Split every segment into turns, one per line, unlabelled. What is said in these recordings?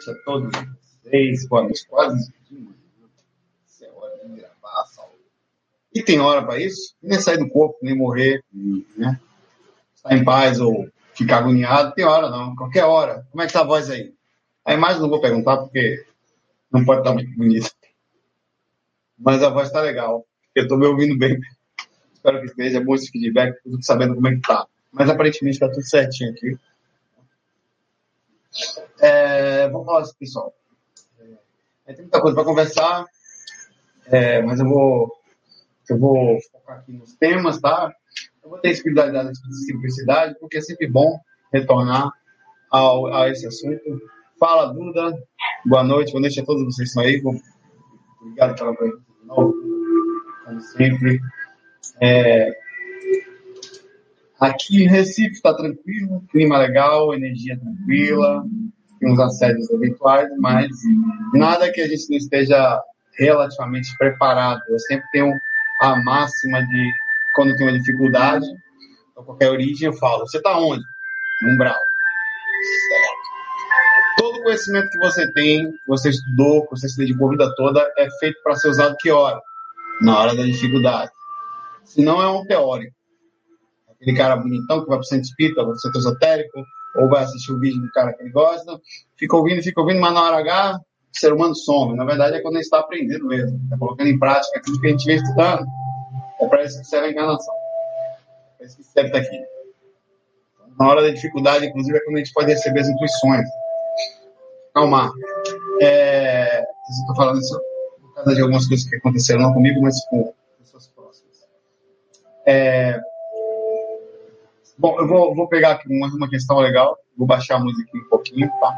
Noite a todos vocês. Boa noite, quase de manhã. Isso é hora de gravar, Saulo. E tem hora para isso? Nem sair do corpo, nem morrer, né? Estar em paz ou ficar agoniado, tem hora não. Qualquer hora. Como é que tá a voz aí? A imagem não vou perguntar porque não pode estar muito bonita. Mas a voz está legal. Eu estou me ouvindo bem. Espero que esteja bom esse feedback, tudo sabendo como é que tá. Mas aparentemente está tudo certinho aqui. É, vamos assim, pessoal. É, tem muita coisa para conversar, é, mas eu vou, eu vou focar aqui nos temas, tá? Eu vou ter espiritualidade e simplicidade, porque é sempre bom retornar ao, a esse assunto. Fala, Duda. Boa noite, boa noite a todos vocês que estão aí. Obrigado pela presença de novo, como sempre. É, Aqui em Recife está tranquilo, clima legal, energia tranquila, tem uns assédios eventuais, mas nada que a gente não esteja relativamente preparado. Eu sempre tenho a máxima de, quando tem uma dificuldade, ou qualquer origem, eu falo, você está onde? No umbral. Certo. Todo conhecimento que você tem, que você estudou, que você se dedicou a vida toda, é feito para ser usado que hora? Na hora da dificuldade. Se não é um teórico aquele cara bonitão que vai para o centro espírita, vai o centro esotérico, ou vai assistir o vídeo do cara que ele gosta, fica ouvindo, fica ouvindo, mas na hora H, o ser humano some. Na verdade, é quando ele está aprendendo mesmo, está colocando em prática aquilo que a gente vem estudando. É para isso que serve a encarnação. É isso que serve estar aqui. Na hora da dificuldade, inclusive, é quando a gente pode receber as intuições. Calmar. É, estou falando isso por causa de algumas coisas que aconteceram não comigo, mas com pessoas próximas. É, Bom, eu vou, vou pegar aqui uma, uma questão legal. Vou baixar a música um pouquinho, tá?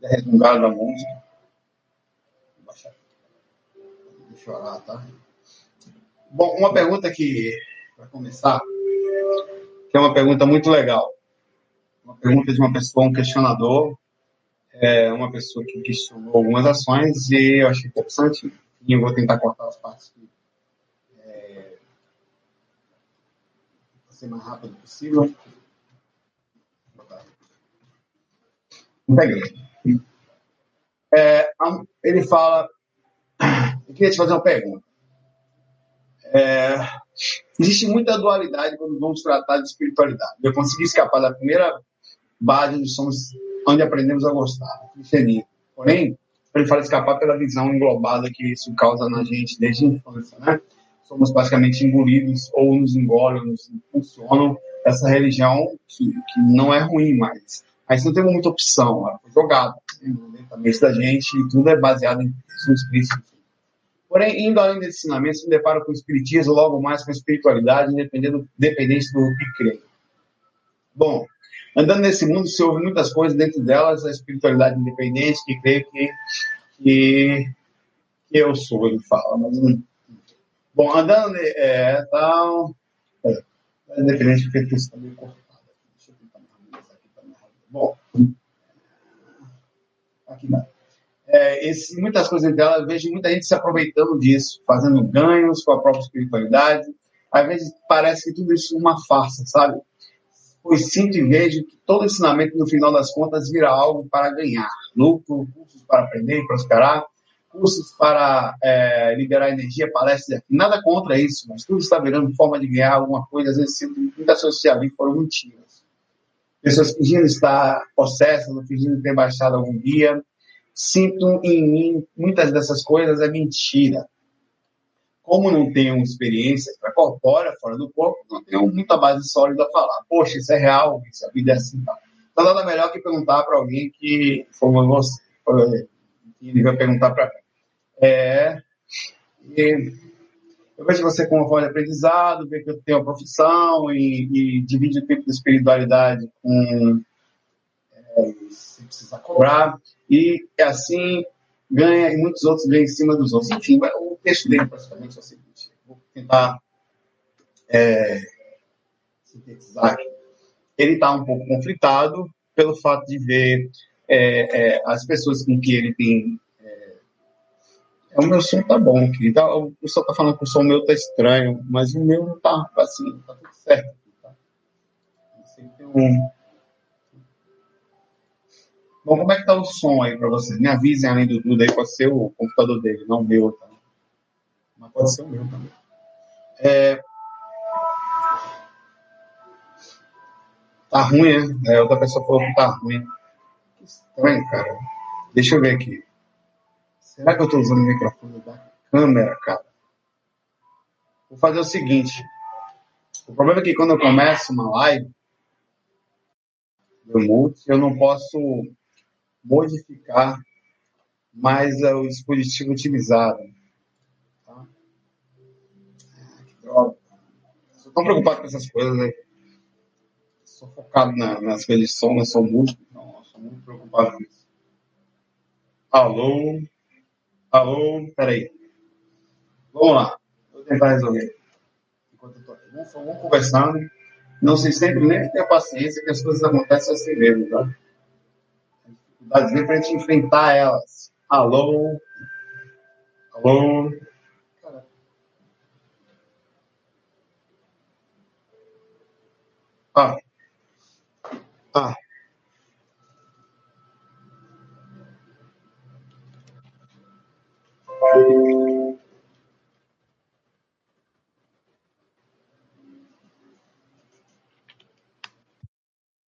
É resmungada da música. Vou baixar. Deixa eu orar, tá? Bom, uma pergunta que, para começar, que é uma pergunta muito legal. Uma pergunta de uma pessoa, um questionador, é uma pessoa que questionou algumas ações e eu achei interessante. E eu vou tentar cortar as partes que ser mais rápido possível. É, ele fala. Eu queria te fazer uma pergunta. É, existe muita dualidade quando vamos tratar de espiritualidade. Eu consegui escapar da primeira base onde somos, onde aprendemos a gostar, cristianismo. Porém, ele fala escapar pela visão englobada que isso causa na gente desde a infância, né? Somos basicamente engolidos ou nos engolem, nos funcionam essa religião que, que não é ruim, mas, mas não temos muita opção, ela foi jogada mentalmente da gente e tudo é baseado em princípios. Porém, indo além desse ensinamento, se depara com o espiritismo, logo mais com a espiritualidade, independente, independente do que crê. Bom, andando nesse mundo, se ouve muitas coisas, dentro delas a espiritualidade independente, que crê que, que, que eu sou, ele fala, mas não Bom, andando, é, tal. É, independente porque isso está meio cortado. Deixa eu tentar aqui para Bom, aqui vai. É, esse, muitas coisas dela, eu vejo muita gente se aproveitando disso, fazendo ganhos com a própria espiritualidade. Às vezes parece que tudo isso é uma farsa, sabe? Pois sinto e vejo que todo ensinamento, no final das contas, vira algo para ganhar. Lucro, cursos para aprender e prosperar, cursos para é, liberar energia, palestras, nada contra isso, mas tudo está virando forma de ganhar alguma coisa, às vezes muitas pessoas já vi foram mentiras. Pessoas fingindo estar possessas, fingindo ter baixado algum dia. Sinto em mim muitas dessas coisas é mentira. Como não tenho experiência para corpórea, fora do corpo, não tenho muita base sólida a falar. Poxa, isso é real, isso, a vida é assim. Tá. Então, nada melhor que perguntar para alguém que como você, ele vai perguntar para mim. É, eu vejo você com uma voz de aprendizado, vejo que eu tenho uma profissão e, e divide o tempo de espiritualidade com é, se precisar cobrar. E assim ganha e muitos outros ganham em cima dos outros. Enfim, o texto dele praticamente é o seguinte. Vou tentar é, sintetizar aqui. Ele está um pouco conflitado pelo fato de ver é, é, as pessoas com que ele tem o meu som tá bom, querido. Tá, o pessoal tá falando que o som meu tá estranho, mas o meu não tá assim, tá tudo certo. Tá? Um. Bom, como é que tá o som aí para vocês? Me avisem além do tudo aí, pode ser o computador dele, não o meu, tá? Mas pode ser o meu também. É... Tá ruim, né? É, outra pessoa falou que tá ruim. Que estranho, cara. Deixa eu ver aqui. Será que eu estou usando o microfone da câmera, cara? Vou fazer o seguinte. O problema é que quando eu começo uma live, eu multi, eu não posso modificar mais o dispositivo utilizado. Tá? Ah, que droga. Estou tão preocupado com essas coisas aí. Sou focado na, nas coisas de som, eu sou músico, então sou muito preocupado com isso. Alô? Alô, peraí. Vamos lá. Vou tentar resolver. Enquanto eu tô aqui. Vamos, vamos conversando. Não sei sempre nem ter paciência que as coisas acontecem assim mesmo, tá? Dificuldades vem pra gente enfrentar elas. Alô? Alô? Ah. Ah.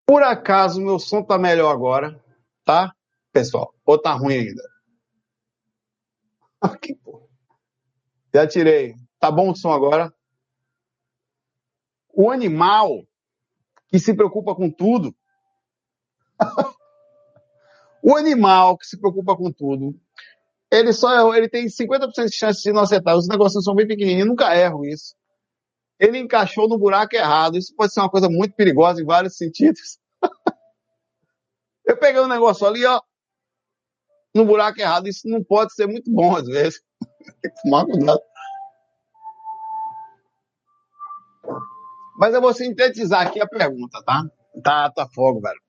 Por acaso meu som tá melhor agora, tá? Pessoal, ou tá ruim ainda? Aqui, pô. Já tirei. Tá bom o som agora? O animal que se preocupa com tudo. o animal que se preocupa com tudo ele só ele tem 50% de chance de não acertar. Os negócios são bem pequenininhos, nunca erro isso. Ele encaixou no buraco errado. Isso pode ser uma coisa muito perigosa em vários sentidos. Eu peguei um negócio ali, ó, no buraco errado. Isso não pode ser muito bom às vezes. Tem que tomar cuidado. Mas eu vou sintetizar aqui a pergunta, tá? Tá, tá fogo, velho.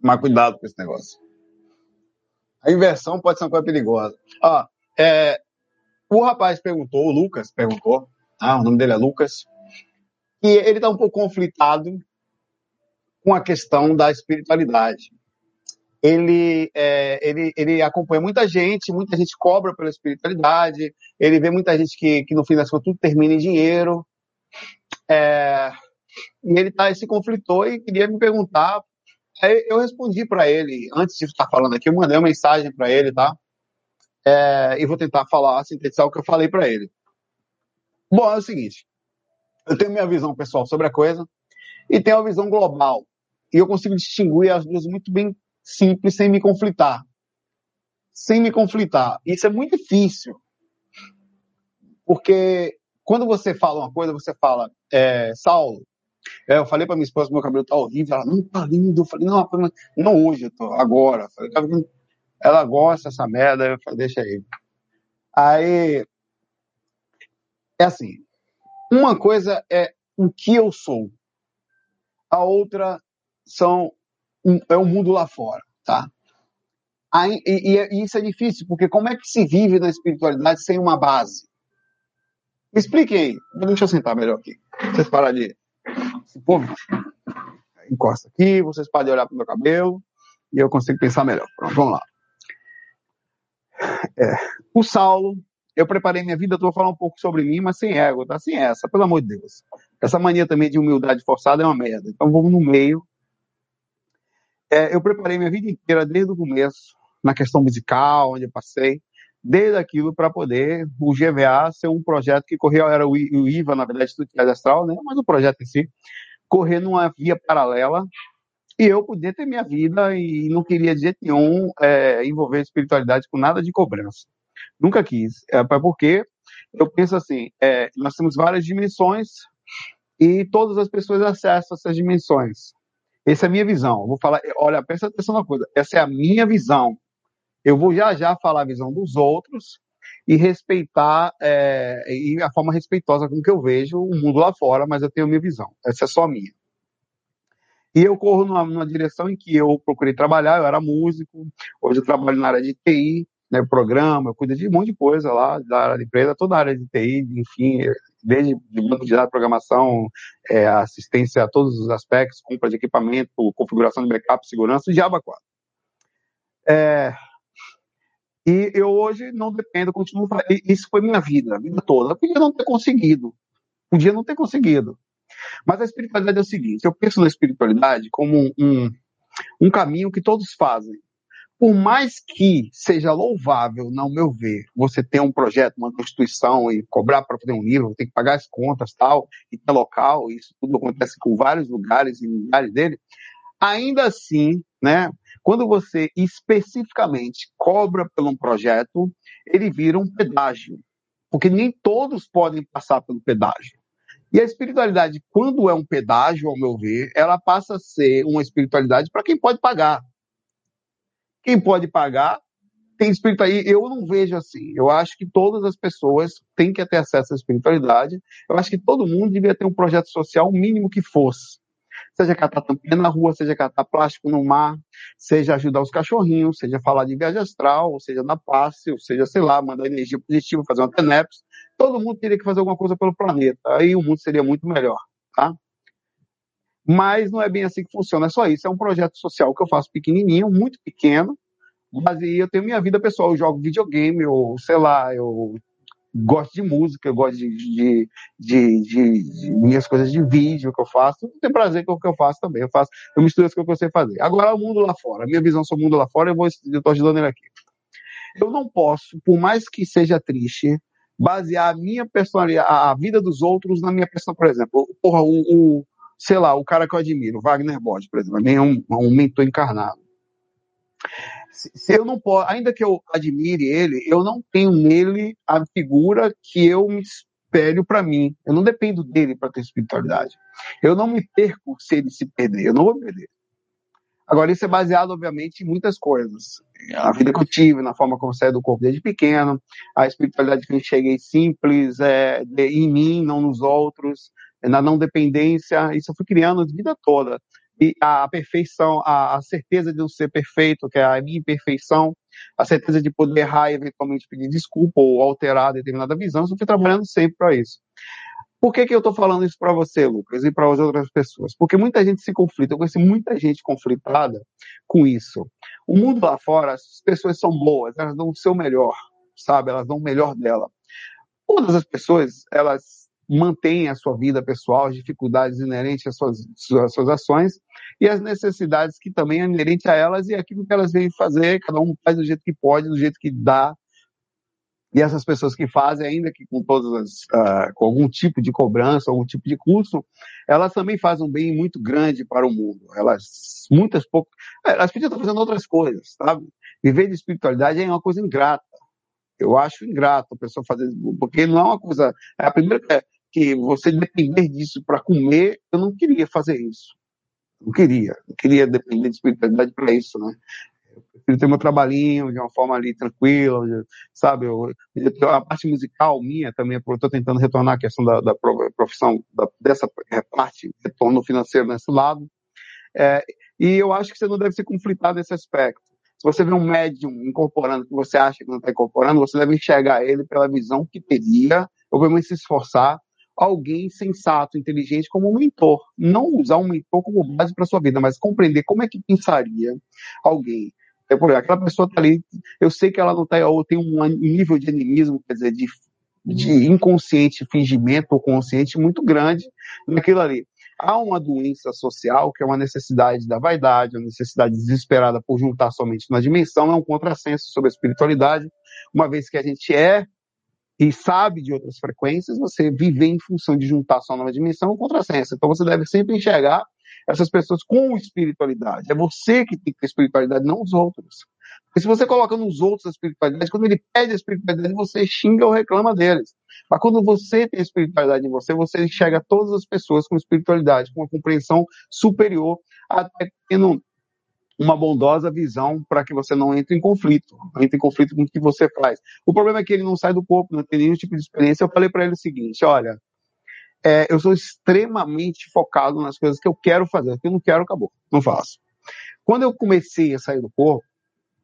Tomar cuidado com esse negócio. A inversão pode ser uma coisa perigosa. Ó, é, o rapaz perguntou, o Lucas perguntou, ah, o nome dele é Lucas, e ele está um pouco conflitado com a questão da espiritualidade. Ele, é, ele, ele acompanha muita gente, muita gente cobra pela espiritualidade, ele vê muita gente que, que no fim das contas tudo termina em dinheiro. É, e ele tá, se conflitou e queria me perguntar Aí eu respondi para ele, antes de estar falando aqui, eu mandei uma mensagem para ele, tá? É, e vou tentar falar, sintetizar o que eu falei para ele. Bom, é o seguinte: eu tenho minha visão pessoal sobre a coisa e tenho a visão global. E eu consigo distinguir as duas muito bem simples, sem me conflitar. Sem me conflitar. Isso é muito difícil. Porque quando você fala uma coisa, você fala, é, Saulo, é, eu falei pra minha esposa que meu cabelo tá horrível. Ela, não, tá lindo. Eu falei, não, não hoje, eu tô, agora. falei, ela gosta dessa merda. Eu falei, deixa aí. Aí, é assim, uma coisa é o que eu sou. A outra são é o mundo lá fora, tá? Aí, e, e, isso é difícil, porque como é que se vive na espiritualidade sem uma base? Me explique aí. Deixa eu sentar melhor aqui. Vocês param de esse povo encosta aqui, vocês podem olhar para o meu cabelo e eu consigo pensar melhor. Pronto, vamos lá. É, o Saulo, eu preparei minha vida toda falar um pouco sobre mim, mas sem ego, tá? Sem essa, pelo amor de Deus. Essa mania também de humildade forçada é uma merda. Então vamos no meio. É, eu preparei minha vida inteira desde o começo, na questão musical, onde eu passei, desde aquilo para poder o GVA ser um projeto que corria, era o IVA, na verdade, Instituto de Astral, né? mas o projeto em si, correr numa via paralela E eu podia ter minha vida e não queria de jeito nenhum é, envolver espiritualidade com nada de cobrança. Nunca quis. É, porque eu penso assim, é, nós temos várias dimensões e todas as pessoas acessam essas dimensões. Essa é a minha visão. vou falar, olha, presta atenção na coisa. Essa é a minha visão. Eu vou já já falar a visão dos outros e respeitar é, e a forma respeitosa com que eu vejo o mundo lá fora, mas eu tenho minha visão. Essa é só a minha. E eu corro numa, numa, direção em que eu procurei trabalhar, eu era músico, hoje eu trabalho na área de TI, né, programa, eu cuido de um monte de coisa lá, da área de empresa, toda a área de TI, enfim, desde banco de dados, programação, é, assistência a todos os aspectos, compra de equipamento, configuração de backup, segurança, Java 4. É, e eu hoje não dependo, continuo, isso foi minha vida, a vida toda. Eu podia não ter conseguido, podia não ter conseguido. Mas a espiritualidade é o seguinte, eu penso na espiritualidade como um, um, um caminho que todos fazem por mais que seja louvável, no meu ver, você ter um projeto, uma constituição e cobrar para fazer um livro, tem que pagar as contas tal, e ter local, isso tudo acontece com vários lugares e lugares dele, ainda assim, né, quando você especificamente cobra por um projeto, ele vira um pedágio, porque nem todos podem passar pelo pedágio. E a espiritualidade, quando é um pedágio, ao meu ver, ela passa a ser uma espiritualidade para quem pode pagar. Quem pode pagar tem espiritualidade. Eu não vejo assim. Eu acho que todas as pessoas têm que ter acesso à espiritualidade. Eu acho que todo mundo devia ter um projeto social, mínimo que fosse. Seja catar tampinha na rua, seja catar plástico no mar, seja ajudar os cachorrinhos, seja falar de viagem astral, seja na passe, ou seja, sei lá, mandar energia positiva, fazer uma TENEPS. Todo mundo teria que fazer alguma coisa pelo planeta. Aí o mundo seria muito melhor, tá? Mas não é bem assim que funciona, é só isso. É um projeto social que eu faço pequenininho, muito pequeno, mas eu tenho minha vida pessoal. Eu jogo videogame, eu, sei lá, eu gosto de música, eu gosto de, de, de, de, minhas coisas de vídeo que eu faço. Eu tenho prazer com o que eu faço também. Eu faço, eu misturo as coisas que eu sei fazer. Agora, o mundo lá fora, a minha visão sobre o mundo lá fora, eu estou ajudando ele aqui. Eu não posso, por mais que seja triste, basear a minha personalidade, a vida dos outros na minha pessoa, por exemplo. Porra, o, o sei lá, o cara que eu admiro, Wagner Bode, por exemplo, é um, um mentor encarnado. Se, eu não posso, ainda que eu admire ele, eu não tenho nele a figura que eu me espelho para mim. Eu não dependo dele para ter espiritualidade. Eu não me perco se ele se perder, eu não vou perder. Agora, isso é baseado, obviamente, em muitas coisas. A vida que eu tive, na forma como eu saí do corpo desde pequeno, a espiritualidade que eu cheguei simples, é, de, em mim, não nos outros, na não dependência, isso eu fui criando a vida toda. E a perfeição, a, a certeza de não ser perfeito, que é a minha imperfeição, a certeza de poder errar e eventualmente pedir desculpa ou alterar determinada visão, eu fui trabalhando sempre para isso. Por que, que eu estou falando isso para você, Lucas, e para as outras pessoas? Porque muita gente se conflita, eu conheço muita gente conflitada com isso. O mundo lá fora, as pessoas são boas, elas dão o seu melhor, sabe? Elas dão o melhor dela. Todas as pessoas, elas mantém a sua vida pessoal, as dificuldades inerentes às suas, às suas ações e as necessidades que também é inerente a elas e aquilo que elas vêm fazer, cada um faz do jeito que pode, do jeito que dá. E essas pessoas que fazem, ainda que com todas as, uh, com algum tipo de cobrança, algum tipo de custo, elas também fazem um bem muito grande para o mundo. Elas, muitas poucas, elas podiam estar fazendo outras coisas, sabe? Viver de espiritualidade é uma coisa ingrata. Eu acho ingrato a pessoa fazer, porque não é uma coisa. É a primeira que você depender disso para comer, eu não queria fazer isso. Não queria. Não queria depender de espiritualidade para isso, né? Eu prefiro ter meu trabalhinho de uma forma ali tranquila, sabe? Eu, a parte musical minha também, eu estou tentando retornar a questão da, da profissão, da, dessa parte, retorno financeiro nesse lado. É, e eu acho que você não deve ser conflitado nesse aspecto. Se você vê um médium incorporando que você acha que não está incorporando, você deve enxergar ele pela visão que teria, ou pelo menos se esforçar alguém sensato, inteligente como um mentor. Não usar um mentor como base para sua vida, mas compreender como é que pensaria alguém. É, por exemplo, aquela pessoa está ali, eu sei que ela não está, ou tem um nível de animismo, quer dizer, de, de inconsciente fingimento ou consciente muito grande naquilo ali. Há uma doença social que é uma necessidade da vaidade, uma necessidade desesperada por juntar somente na dimensão, é um contrassenso sobre a espiritualidade, uma vez que a gente é e sabe de outras frequências, você viver em função de juntar sua nova dimensão é um contrassenso. Então você deve sempre enxergar
essas pessoas com espiritualidade. É você que tem que ter espiritualidade, não os outros. Porque se você coloca nos outros a espiritualidade, quando ele pede a espiritualidade, você xinga ou reclama deles. Mas quando você tem espiritualidade em você, você enxerga todas as pessoas com espiritualidade, com uma compreensão superior, até tendo uma bondosa visão para que você não entre em conflito, não entre em conflito com o que você faz. O problema é que ele não sai do corpo, não tem nenhum tipo de experiência. Eu falei para ele o seguinte: olha, é, eu sou extremamente focado nas coisas que eu quero fazer. Que eu não quero, acabou, não faço. Quando eu comecei a sair do corpo,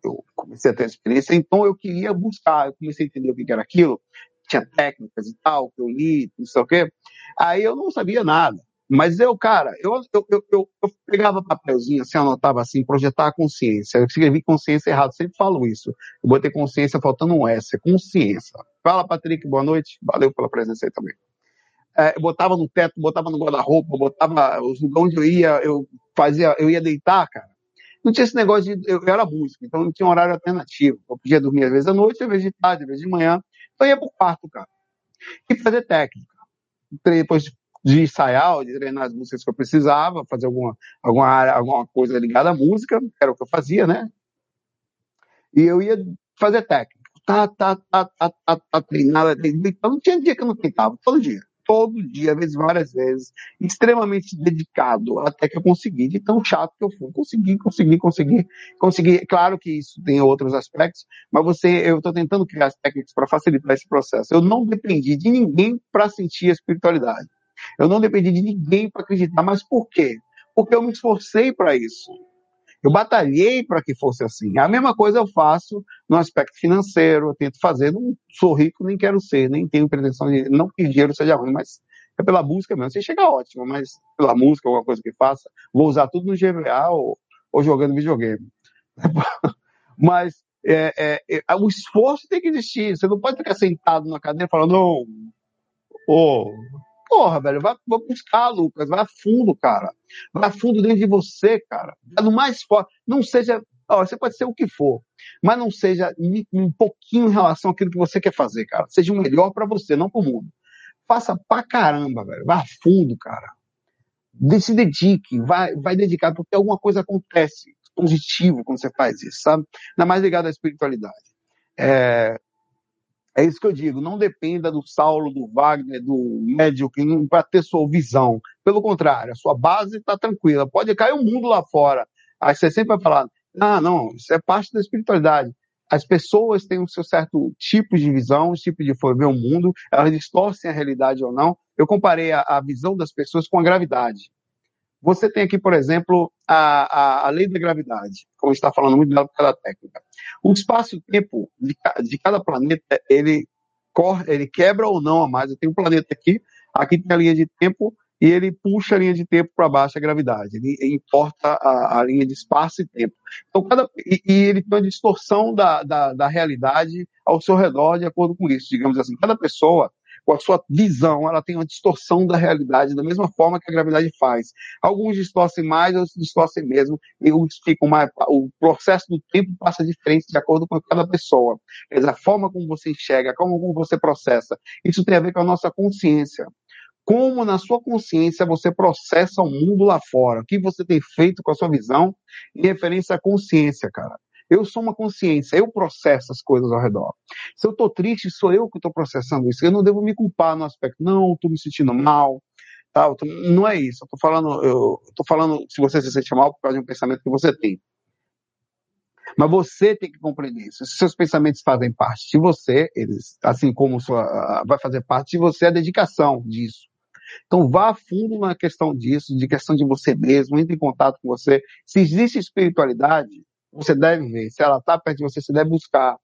eu comecei a ter experiência, então eu queria buscar, eu comecei a entender o que era aquilo, tinha técnicas e tal, que eu li, não sei o quê. Aí eu não sabia nada. Mas eu, cara, eu, eu, eu, eu, pegava papelzinho, assim, anotava assim, projetar a consciência. Eu escrevi consciência errado, sempre falo isso. Eu botei consciência faltando um S, consciência. Fala, Patrick, boa noite. Valeu pela presença aí também. É, eu botava no teto, botava no guarda-roupa, botava os lugares onde eu ia, eu fazia, eu ia deitar, cara. Não tinha esse negócio de. Eu, eu era músico, então não tinha horário alternativo. Eu podia dormir às vezes à noite, às vezes de tarde, às vezes de manhã. Então eu ia pro quarto, cara. E fazer técnica. Depois de ensaiar, de treinar as músicas que eu precisava, fazer alguma, alguma, área, alguma coisa ligada à música, era o que eu fazia, né? E eu ia fazer técnica. Tá, tá, tá, tá, tá, tá treinada. Então não tinha dia que eu não tentava, todo dia. Todo dia, às vezes, várias vezes, extremamente dedicado, até que eu consegui, de tão chato que eu fui. Consegui, consegui, consegui, consegui. Claro que isso tem outros aspectos, mas você, eu estou tentando criar as técnicas para facilitar esse processo. Eu não dependi de ninguém para sentir a espiritualidade. Eu não dependi de ninguém para acreditar. Mas por quê? Porque eu me esforcei para isso. Eu batalhei para que fosse assim. A mesma coisa eu faço no aspecto financeiro, eu tento fazer. Não sou rico, nem quero ser, nem tenho pretensão de. Não que dinheiro seja ruim, mas é pela música mesmo. Você chega ótimo, mas pela música, alguma coisa que faça, vou usar tudo no GVA ou, ou jogando videogame. mas é, é, é, o esforço tem que existir. Você não pode ficar sentado na cadeira falando, não, oh, Porra, velho, vai, vai buscar, Lucas, vai fundo, cara. Vai fundo dentro de você, cara. Vai no mais forte. Não seja. Ó, você pode ser o que for, mas não seja um pouquinho em relação àquilo que você quer fazer, cara. Seja o melhor para você, não para o mundo. Faça pra caramba, velho. Vai fundo, cara. Se dedique, vai, vai dedicar, porque alguma coisa acontece positivo quando você faz isso, sabe? Ainda mais ligado à espiritualidade. É, é isso que eu digo, não dependa do Saulo, do Wagner, do médico para ter sua visão. Pelo contrário, a sua base está tranquila. Pode cair o um mundo lá fora. Aí você sempre vai falar, ah, não, isso é parte da espiritualidade. As pessoas têm o seu certo tipo de visão, um tipo de ver o mundo, elas distorcem a realidade ou não. Eu comparei a, a visão das pessoas com a gravidade. Você tem aqui, por exemplo, a, a, a lei da gravidade, como está falando muito dela pela técnica. O espaço-tempo de, de, cada planeta, ele corre, ele quebra ou não a mais. Eu tenho um planeta aqui, aqui tem a linha de tempo, e ele puxa a linha de tempo para baixo a gravidade. Ele importa a, a, linha de espaço e tempo. Então, cada, e, e ele tem uma distorção da, da, da realidade ao seu redor de acordo com isso. Digamos assim, cada pessoa com a sua visão, ela tem uma distorção da realidade, da mesma forma que a gravidade faz. Alguns distorcem mais, outros distorcem mesmo, e uns ficam mais. O processo do tempo passa diferente de acordo com cada pessoa. Dizer, a forma como você enxerga, como você processa. Isso tem a ver com a nossa consciência como na sua consciência você processa o mundo lá fora, o que você tem feito com a sua visão em referência à consciência, cara. Eu sou uma consciência, eu processo as coisas ao redor. Se eu estou triste, sou eu que estou processando isso. Eu não devo me culpar no aspecto, não, estou me sentindo mal. Tá? Tô, não é isso. Eu estou falando, eu tô falando se você se sente mal por causa de um pensamento que você tem. Mas você tem que compreender isso. Se seus pensamentos fazem parte de você, eles, assim como sua, vai fazer parte de você a dedicação disso. Então vá a fundo na questão disso, de questão de você mesmo, entre em contato com você. Se existe espiritualidade, você deve ver. Se ela está perto de você, você deve buscar,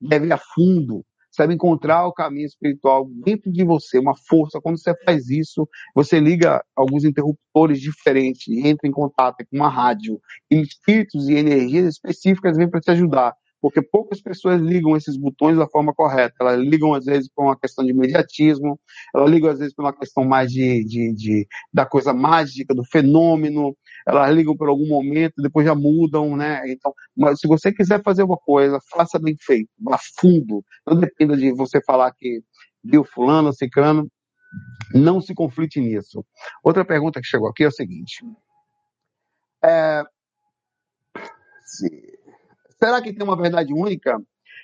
deve ir a fundo, sabe encontrar o caminho espiritual dentro de você, uma força. Quando você faz isso, você liga alguns interruptores diferentes, entra em contato com uma rádio, e espíritos e energias específicas vêm para te ajudar porque poucas pessoas ligam esses botões da forma correta. Elas ligam, às vezes, por uma questão de imediatismo, elas ligam, às vezes, por uma questão mais de, de, de, da coisa mágica, do fenômeno, elas ligam por algum momento, depois já mudam, né? Então, mas se você quiser fazer uma coisa, faça bem feito, vá fundo. Não dependa de você falar que viu fulano, ciclano, não se conflite nisso. Outra pergunta que chegou aqui é o seguinte. É, será que tem uma verdade única?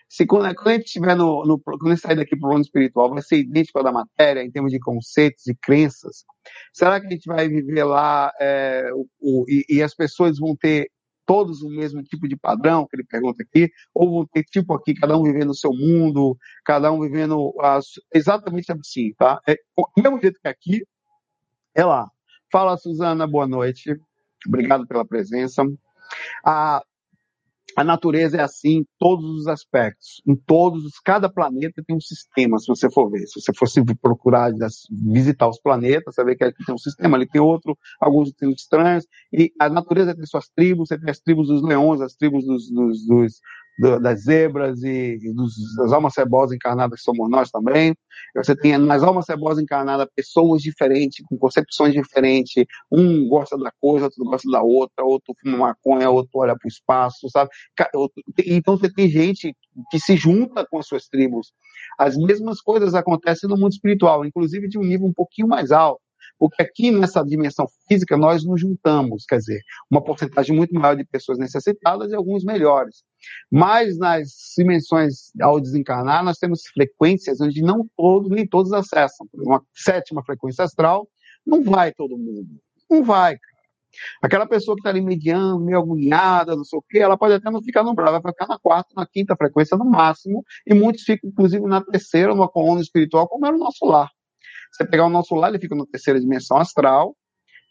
Se quando, quando a gente estiver no, no, quando sair daqui para o plano espiritual, vai ser idêntico ao da matéria em termos de conceitos e crenças? Será que a gente vai viver lá é, o, o- e, e as pessoas vão ter todos o mesmo tipo de padrão que ele pergunta aqui, ou vão ter tipo aqui cada um vivendo o seu mundo, cada um vivendo as, exatamente assim, tá? É, o mesmo jeito que aqui, é lá. Fala, Suzana, boa noite. Obrigado pela presença. A, a natureza é assim em todos os aspectos. Em todos, os- cada planeta tem um sistema, se você for ver. Se você fosse procurar visitar os planetas, vê que aqui tem um sistema, ali tem outro, alguns tem estranhos. E a natureza tem suas tribos, você tem as tribos dos leões, as tribos dos, dos- dos- do- das zebras e dos, das almas cebosas encarnadas que somos nós também. Você tem nas almas cebosas encarnadas pessoas diferentes, com concepções diferentes. Um gosta da coisa, outro gosta da outra, outro fuma maconha, outro olha para o espaço, sabe? Então você tem gente que se junta com as suas tribos. As mesmas coisas acontecem no mundo espiritual, inclusive de um nível um pouquinho mais alto. Porque aqui nessa dimensão física nós nos juntamos, quer dizer, uma porcentagem muito maior de pessoas necessitadas e alguns melhores. Mas nas dimensões ao desencarnar, nós temos frequências onde não todos, nem todos acessam. Uma sétima frequência astral, não vai todo mundo. Não vai, cara. Aquela pessoa que está ali mediando, meio agoniada, não sei o quê, ela pode até não ficar no bravo, vai ficar na quarta, na quinta frequência no máximo, e muitos ficam, inclusive, na terceira, numa coluna espiritual, como era o nosso lar. Você pegar o nosso lar, ele fica na terceira dimensão astral,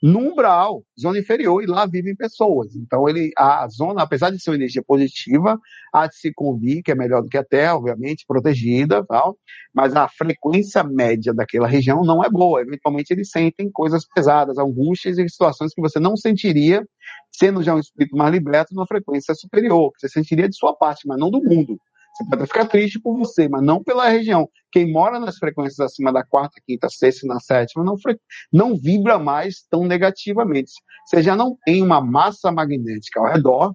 no umbral, zona inferior, e lá vivem pessoas. Então, ele, a zona, apesar de ser uma energia positiva, há de se convir, que é melhor do que a Terra, obviamente, protegida, tal, mas a frequência média daquela região não é boa. Eventualmente, eles sentem coisas pesadas, angústias e situações que você não sentiria, sendo já um espírito mais liberto, numa frequência superior, você sentiria de sua parte, mas não do mundo. Você pode ficar triste por você, mas não pela região. Quem mora nas frequências acima da quarta, quinta, sexta e na sétima não, não vibra mais tão negativamente. Você já não tem uma massa magnética ao redor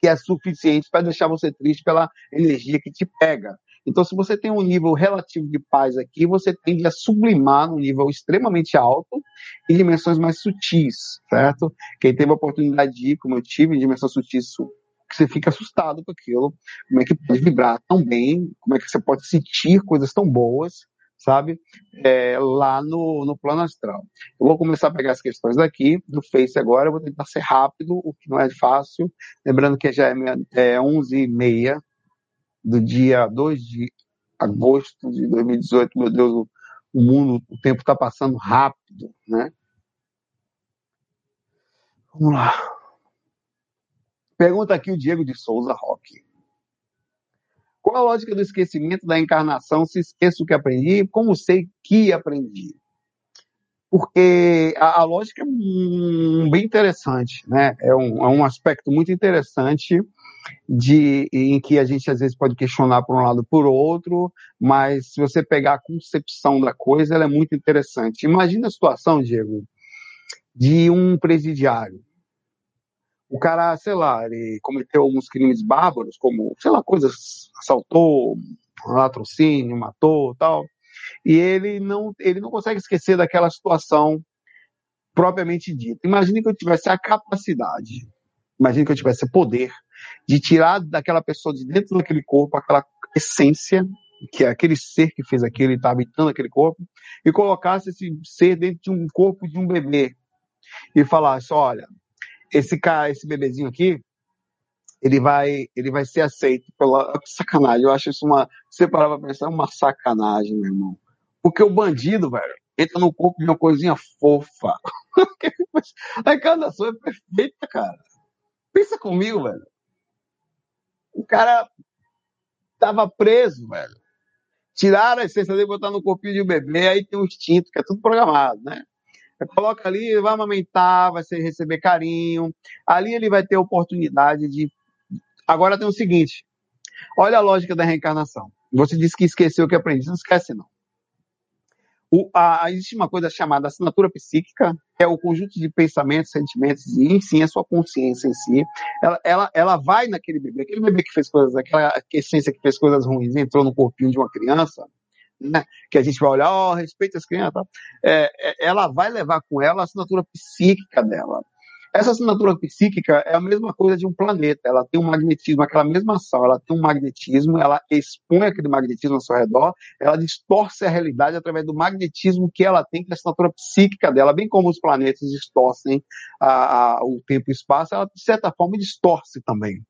que é suficiente para deixar você triste pela energia que te pega. Então, se você tem um nível relativo de paz aqui, você tende a sublimar num nível extremamente alto em dimensões mais sutis, certo? Quem teve a oportunidade de ir, como eu tive, em dimensões sutis, su- que você fica assustado com aquilo, como é que pode vibrar tão bem, como é que você pode sentir coisas tão boas, sabe? É, lá no, no plano astral. Eu vou começar a pegar as questões daqui, do Face agora, eu vou tentar ser rápido, o que não é fácil, lembrando que já é, é 11h30 do dia 2 de agosto de 2018, meu Deus, o mundo, o tempo está passando rápido, né? Vamos lá. Pergunta aqui o Diego de Souza Roque. Qual a lógica do esquecimento da encarnação se esqueço o que aprendi? Como sei que aprendi? Porque a, a lógica é hum, bem interessante, né? É um, é um aspecto muito interessante de em que a gente às vezes pode questionar por um lado por outro, mas se você pegar a concepção da coisa, ela é muito interessante. Imagina a situação, Diego, de um presidiário. O cara, sei lá, ele cometeu alguns crimes bárbaros, como, sei lá, coisas, assaltou, latrocínio, matou, tal. E ele não, ele não consegue esquecer daquela situação propriamente dita. Imagine que eu tivesse a capacidade, imagine que eu tivesse poder de tirar daquela pessoa de dentro daquele corpo aquela essência que é aquele ser que fez aquilo e está habitando aquele corpo e colocasse esse ser dentro de um corpo de um bebê e falasse, olha, esse cara, esse bebezinho aqui, ele vai, ele vai ser aceito pela sacanagem. Eu acho isso uma, você parar pra pensar, é uma sacanagem, meu irmão. Porque o bandido, velho, entra no corpo de uma coisinha fofa. A encarnação é perfeita, cara. Pensa comigo, velho. O cara tava preso, velho. Tiraram a essência dele botaram no corpinho de um bebê, aí tem um instinto, que é tudo programado, né? Coloca ali, vai amamentar, vai ser- receber carinho. Ali ele vai ter oportunidade de. Agora tem o seguinte: olha a lógica da reencarnação. Você disse que esqueceu o que aprendeu. Não esquece, não. O- a- existe uma coisa chamada assinatura psíquica, que é o conjunto de pensamentos, sentimentos e, enfim, a sua consciência em si. Ela, ela, ela vai naquele bebê, aquele bebê que fez coisas, aquela essência que fez coisas ruins, entrou no corpinho de uma criança, né? que a gente vai olhar, ó, respeita as crianças. É, é, ela vai levar com ela a assinatura psíquica dela. Essa assinatura psíquica é a mesma coisa de um planeta. Ela tem um magnetismo, aquela mesma ação. Ela tem um magnetismo, ela expõe aquele magnetismo ao seu redor, ela distorce a realidade através do magnetismo que ela tem, que é a assinatura psíquica dela, bem como os planetas distorcem a, a, o tempo e o espaço, ela, de certa forma, distorce também.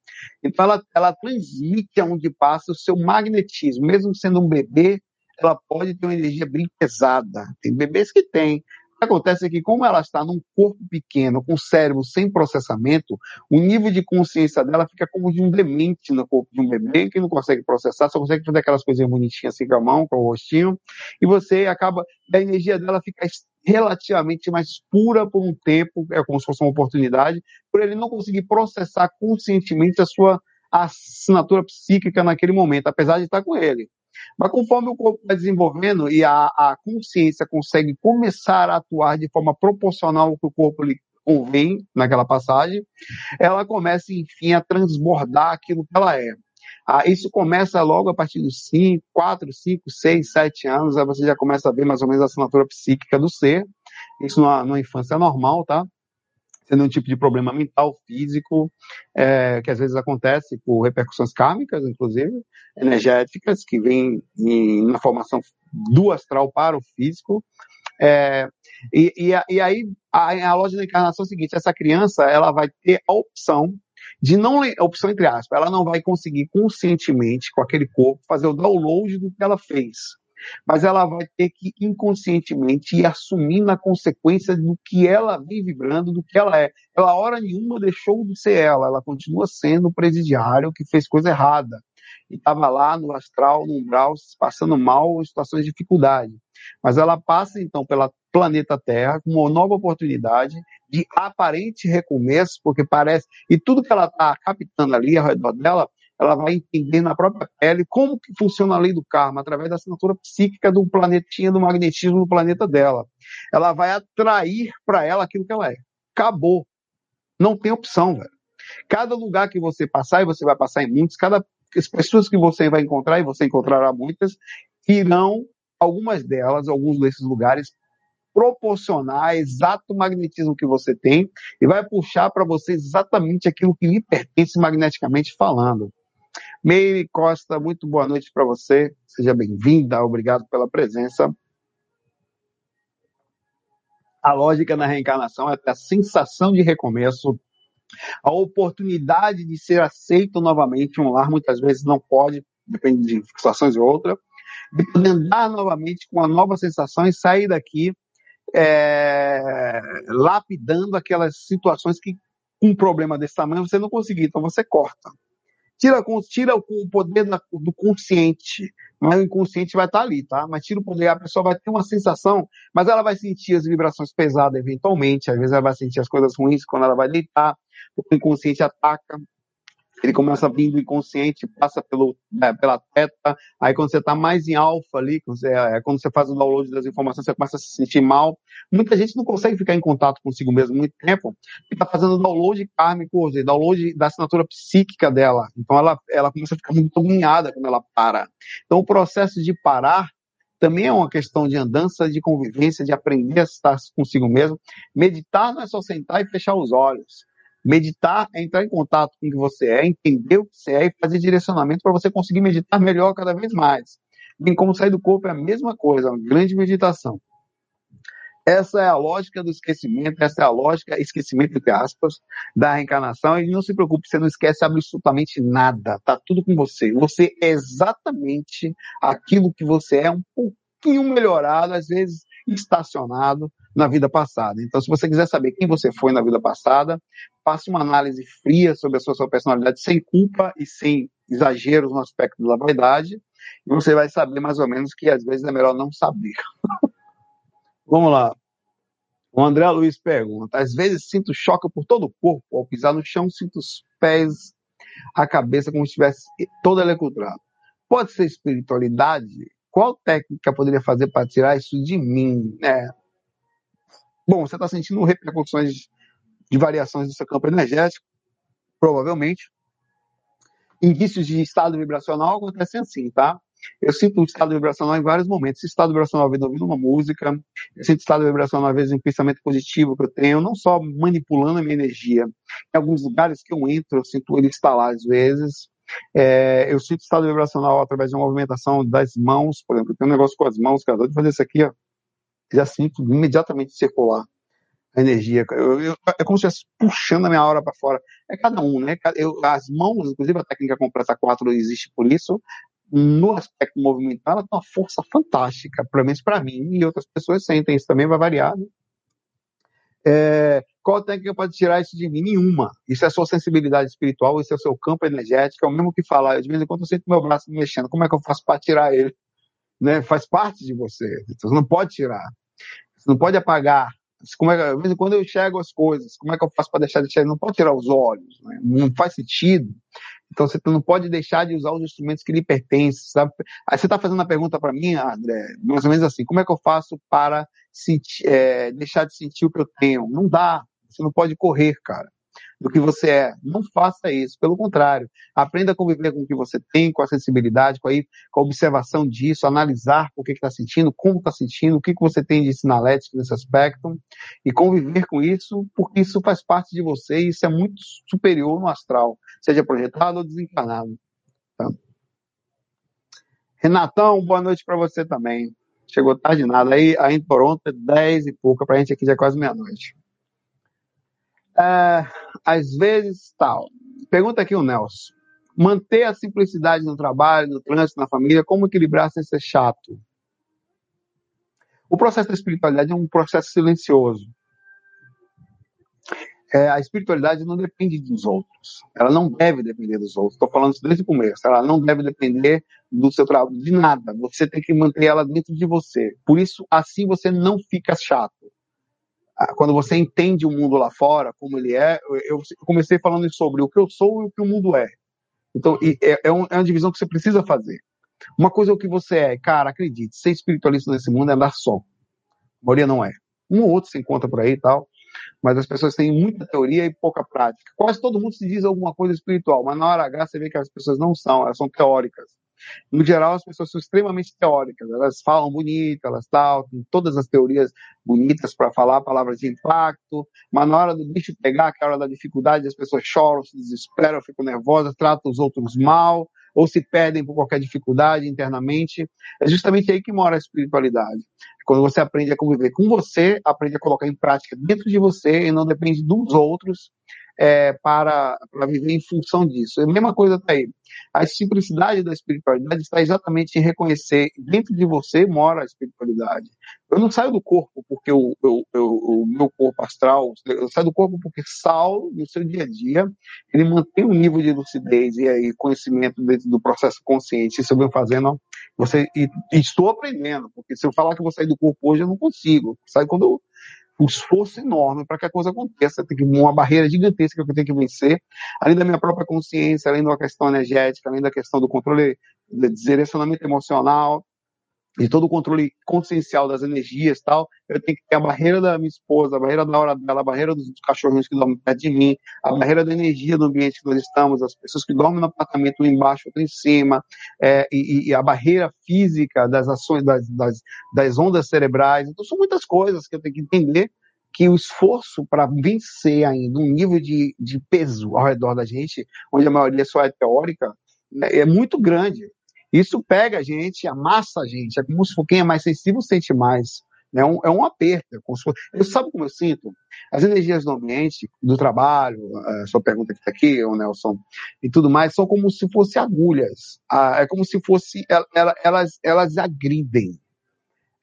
Então, ela, ela transmite aonde passa o seu magnetismo. Mesmo sendo um bebê, ela pode ter uma energia bem pesada. Tem bebês que têm, que acontece é que, como ela está num corpo pequeno, com cérebro sem processamento, o nível de consciência dela fica como de um demente no corpo de um bebê, que não consegue processar, só consegue fazer aquelas coisinhas bonitinhas assim com a mão, com o rostinho, e você acaba, a energia dela fica relativamente mais pura por um tempo, é como se fosse uma oportunidade, por ele não conseguir processar conscientemente a sua assinatura psíquica naquele momento, apesar de estar com ele. Mas conforme o corpo vai desenvolvendo e a, a consciência consegue começar a atuar de forma proporcional ao que o corpo lhe convém naquela passagem, ela começa, enfim, a transbordar aquilo que ela é. Ah, isso começa logo a partir dos 5, 4, 5, 6, 7 anos, aí você já começa a ver mais ou menos a assinatura psíquica do ser. Isso numa, numa infância normal, tá? Sendo um tipo de problema mental, físico, é, que às vezes acontece por repercussões kármicas, inclusive, energéticas, que vêm na formação do astral para o físico. É, e, e, e, aí, a, a loja da encarnação é o seguinte, essa criança, ela vai ter a opção de não, a opção entre aspas, ela não vai conseguir conscientemente, com aquele corpo, fazer o download do que ela fez mas ela vai ter que inconscientemente ir assumindo a consequência do que ela vem vibrando, do que ela é. Ela, hora nenhuma, deixou de ser ela, ela continua sendo o presidiário que fez coisa errada. E estava lá no astral, no umbral, passando mal em situações de dificuldade. Mas ela passa, então, pela planeta Terra com uma nova oportunidade de aparente recomeço, porque parece. E tudo que ela está captando ali ao redor dela ela vai entender na própria pele como que funciona a lei do karma, através da assinatura psíquica do planetinha, do magnetismo do planeta dela. Ela vai atrair para ela aquilo que ela é. Acabou. Não tem opção, velho. Cada lugar que você passar, e você vai passar em muitos, cada as pessoas que você vai encontrar, e você encontrará muitas, irão, algumas delas, alguns desses lugares, proporcionar exato magnetismo que você tem e vai puxar para você exatamente aquilo que lhe pertence magneticamente falando. Meire Costa, muito boa noite para você. Seja bem-vinda, obrigado pela presença. A lógica na reencarnação é a sensação de recomeço, a oportunidade de ser aceito novamente. Um lar muitas vezes não pode, depende de situações e outra, de poder andar novamente com uma nova sensação e sair daqui é, lapidando aquelas situações que um problema desse tamanho você não conseguir, então você corta. Tira, tira o poder do consciente, mas o inconsciente vai estar ali, tá? Mas tira o poder, a pessoa vai ter uma sensação, mas ela vai sentir as vibrações pesadas eventualmente, às vezes ela vai sentir as coisas ruins quando ela vai deitar, o inconsciente ataca, ele começa vindo inconsciente, passa pelo, é, pela teta, aí quando você está mais em alfa ali, é, quando você faz o download das informações, você começa a se sentir mal. Muita gente não consegue ficar em contato consigo mesmo muito tempo, e está fazendo download kármico, download da assinatura psíquica dela. Então ela, ela começa a ficar muito agoniada quando ela para. Então o processo de parar também é uma questão de andança, de convivência, de aprender a estar consigo mesmo. Meditar não é só sentar e fechar os olhos. Meditar é entrar em contato com o que você é, entender o que você é e fazer direcionamento para você conseguir meditar melhor cada vez mais. Bem como sair do corpo é a mesma coisa, uma grande meditação. Essa é a lógica do esquecimento, essa é a lógica, esquecimento entre aspas, da reencarnação. E não se preocupe, você não esquece absolutamente nada, tá tudo com você. Você é exatamente aquilo que você é, um pouquinho melhorado, às vezes estacionado na vida passada. Então, se você quiser saber quem você foi na vida passada, faça uma análise fria sobre a sua, sua personalidade, sem culpa e sem exageros no aspecto da vaidade, e você vai saber mais ou menos que às vezes é melhor não saber. Vamos lá. O André Luiz pergunta: às vezes sinto choque por todo o corpo, ao pisar no chão, sinto os pés, a cabeça como se estivesse toda eletrocutada. Pode ser espiritualidade? Qual técnica poderia fazer para tirar isso de mim? É. Bom, você está sentindo repercussões de variações do seu campo energético, provavelmente. Indícios de estado vibracional acontecem assim, tá? eu sinto um estado vibracional em vários momentos. Esse estado vibracional, às ouvindo uma música, eu sinto estado vibracional, às vezes, em pensamento positivo que eu tenho, não só manipulando a minha energia. Em alguns lugares que eu entro, eu sinto ele instalar, às vezes. É, eu sinto estado vibracional através de uma movimentação das mãos, por exemplo, tem um negócio com as mãos, cara, de fazer isso aqui, ó, já sinto imediatamente circular a energia. Eu, eu, é como se estivesse puxando a minha aura para fora. É cada um, né? Eu, as mãos, inclusive a técnica completa 4 existe por isso. No aspecto movimental, ela tem uma força fantástica, pelo menos para mim, e outras pessoas sentem isso também, vai variar. Né? É, qual técnica pode tirar isso de mim? Nenhuma. Isso é sua sensibilidade espiritual, isso é o seu campo energético, é o mesmo que falar. De vez em quando eu sinto meu braço me mexendo, como é que eu faço para tirar ele? Né? Faz parte de você, você não pode tirar. Você não pode apagar como é, de vez em quando eu enxergo as coisas, como é que eu faço para deixar de enxergar? Não pode tirar os olhos, né? não faz sentido. Então você não pode deixar de usar os instrumentos que lhe pertencem, sabe? Aí você está fazendo a pergunta para mim, André, mais ou menos assim, como é que eu faço para sentir, é, deixar de sentir o que eu tenho? Não dá, você não pode correr, cara do que você é. Não faça isso. Pelo contrário, aprenda a conviver com o que você tem, com a sensibilidade, com a, com a observação disso, analisar o que está sentindo, como está sentindo, o que, que você tem de sinalético nesse aspecto, e conviver com isso, porque isso faz parte de você e isso é muito superior no astral, seja projetado ou desencarnado. Tá? Renatão, boa noite para você também. Chegou tarde nada. Aí, aí em Toronto é 10 e pouca, para a gente aqui já é quase meia-noite. É, às vezes, tal. Pergunta aqui o Nelson. Manter a simplicidade no trabalho, no trânsito, na família, como equilibrar sem ser chato? O processo da espiritualidade é um processo silencioso. É, a espiritualidade não depende dos outros. Ela não deve depender dos outros. Estou falando isso desde o começo. Ela não deve depender do seu trabalho, de nada. Você tem que manter ela dentro de você. Por isso, assim você não fica chato. Ah, quando você entende o mundo lá fora, como ele é, eu comecei falando sobre o que eu sou e o que o mundo é. Então, é, é, uma divisão que você precisa fazer. Uma coisa é o que você é, cara, acredite, ser espiritualista nesse mundo é andar só. A maioria não é. Um ou outro se encontra por aí e tal, mas as pessoas têm muita teoria e pouca prática. Quase todo mundo se diz alguma coisa espiritual, mas na hora H você vê que as pessoas não são, elas são teóricas. No geral, as pessoas são extremamente teóricas, elas falam bonito, elas tal, têm todas as teorias bonitas para falar palavras de impacto, mas na hora do bicho pegar, que é a hora da dificuldade, as pessoas choram, se desesperam, ficam nervosas, tratam os outros mal, ou se perdem por qualquer dificuldade internamente. É justamente aí que mora a espiritualidade. Quando você aprende a conviver com você, aprende a colocar em prática dentro de você e não depende dos outros é, para, para viver em função disso. É a mesma coisa está aí. A simplicidade da espiritualidade está exatamente em reconhecer dentro de você mora a espiritualidade. Eu não saio do corpo porque o, o, o, o meu corpo astral, eu saio do corpo porque Saulo, no seu dia a dia, ele mantém um nível de lucidez e conhecimento dentro do processo consciente. Isso eu venho fazendo, você, e, e estou aprendendo, porque se eu falar que eu vou sair do corpo hoje, eu não consigo. Sai quando eu um esforço enorme para que a coisa aconteça. Tem uma barreira gigantesca que eu tenho que vencer, além da minha própria consciência, além da questão energética, além da questão do controle, do direcionamento emocional, de todo o controle consciencial das energias tal, eu tenho que ter a barreira da minha esposa, a barreira da hora dela, a barreira dos cachorrinhos que dormem perto de mim, a barreira da energia do ambiente que nós estamos, as pessoas que dormem no apartamento um embaixo, outro em cima, é, e, e, a barreira física das ações, das, das, das ondas cerebrais. Então, são muitas coisas que eu tenho que entender que o esforço para vencer ainda um nível de, de peso ao redor da gente, onde a maioria só é teórica, né, é muito grande. Isso pega a gente, amassa a gente. É como se quem é mais sensível sente mais. É um, é um aperto. É eu sabe como eu sinto? As energias do ambiente, do trabalho, a sua pergunta que está aqui, o Nelson, e tudo mais, são como se fossem agulhas. Ah, é como se fosse elas, elas agridem.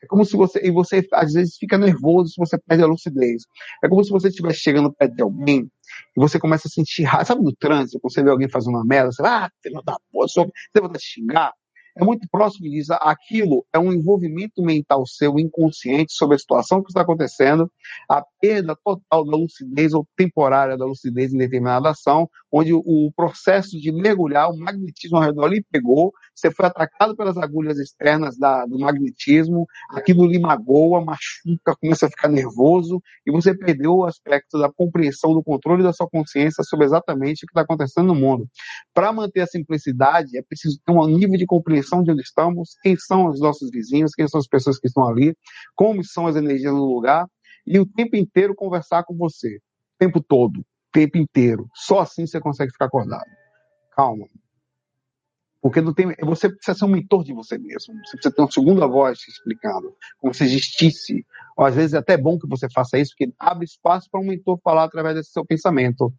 É como se você, e você às vezes fica nervoso se você perde a lucidez. É como se você estivesse chegando perto de alguém e você começa a sentir raiva. Sabe no trânsito, quando você vê alguém fazendo uma merda, você vai, ah, filho da porra, você vai xingar é muito próximo disso. Aquilo é um envolvimento mental seu inconsciente sobre a situação que está acontecendo, a perda total da lucidez ou temporária da lucidez em determinada ação, onde o processo de mergulhar, o magnetismo ao redor lhe pegou, você foi atacado pelas agulhas externas da, do magnetismo, aquilo lhe magoa, machuca, começa a ficar nervoso, e você perdeu o aspecto da compreensão, do controle da sua consciência sobre exatamente o que está acontecendo no mundo. Para manter a simplicidade, é preciso ter um nível de compreensão dimensão de onde estamos, quem são os nossos vizinhos, quem são as pessoas que estão ali, como são as energias no lugar, e o tempo inteiro conversar com você. O tempo todo, o tempo inteiro. Só assim você consegue ficar acordado. Calma. Porque não tem, você precisa ser um mentor de você mesmo. Você precisa ter uma segunda voz te explicando, como se existisse. Ou às vezes é até bom que você faça isso, porque abre espaço para um mentor falar através desse seu pensamento.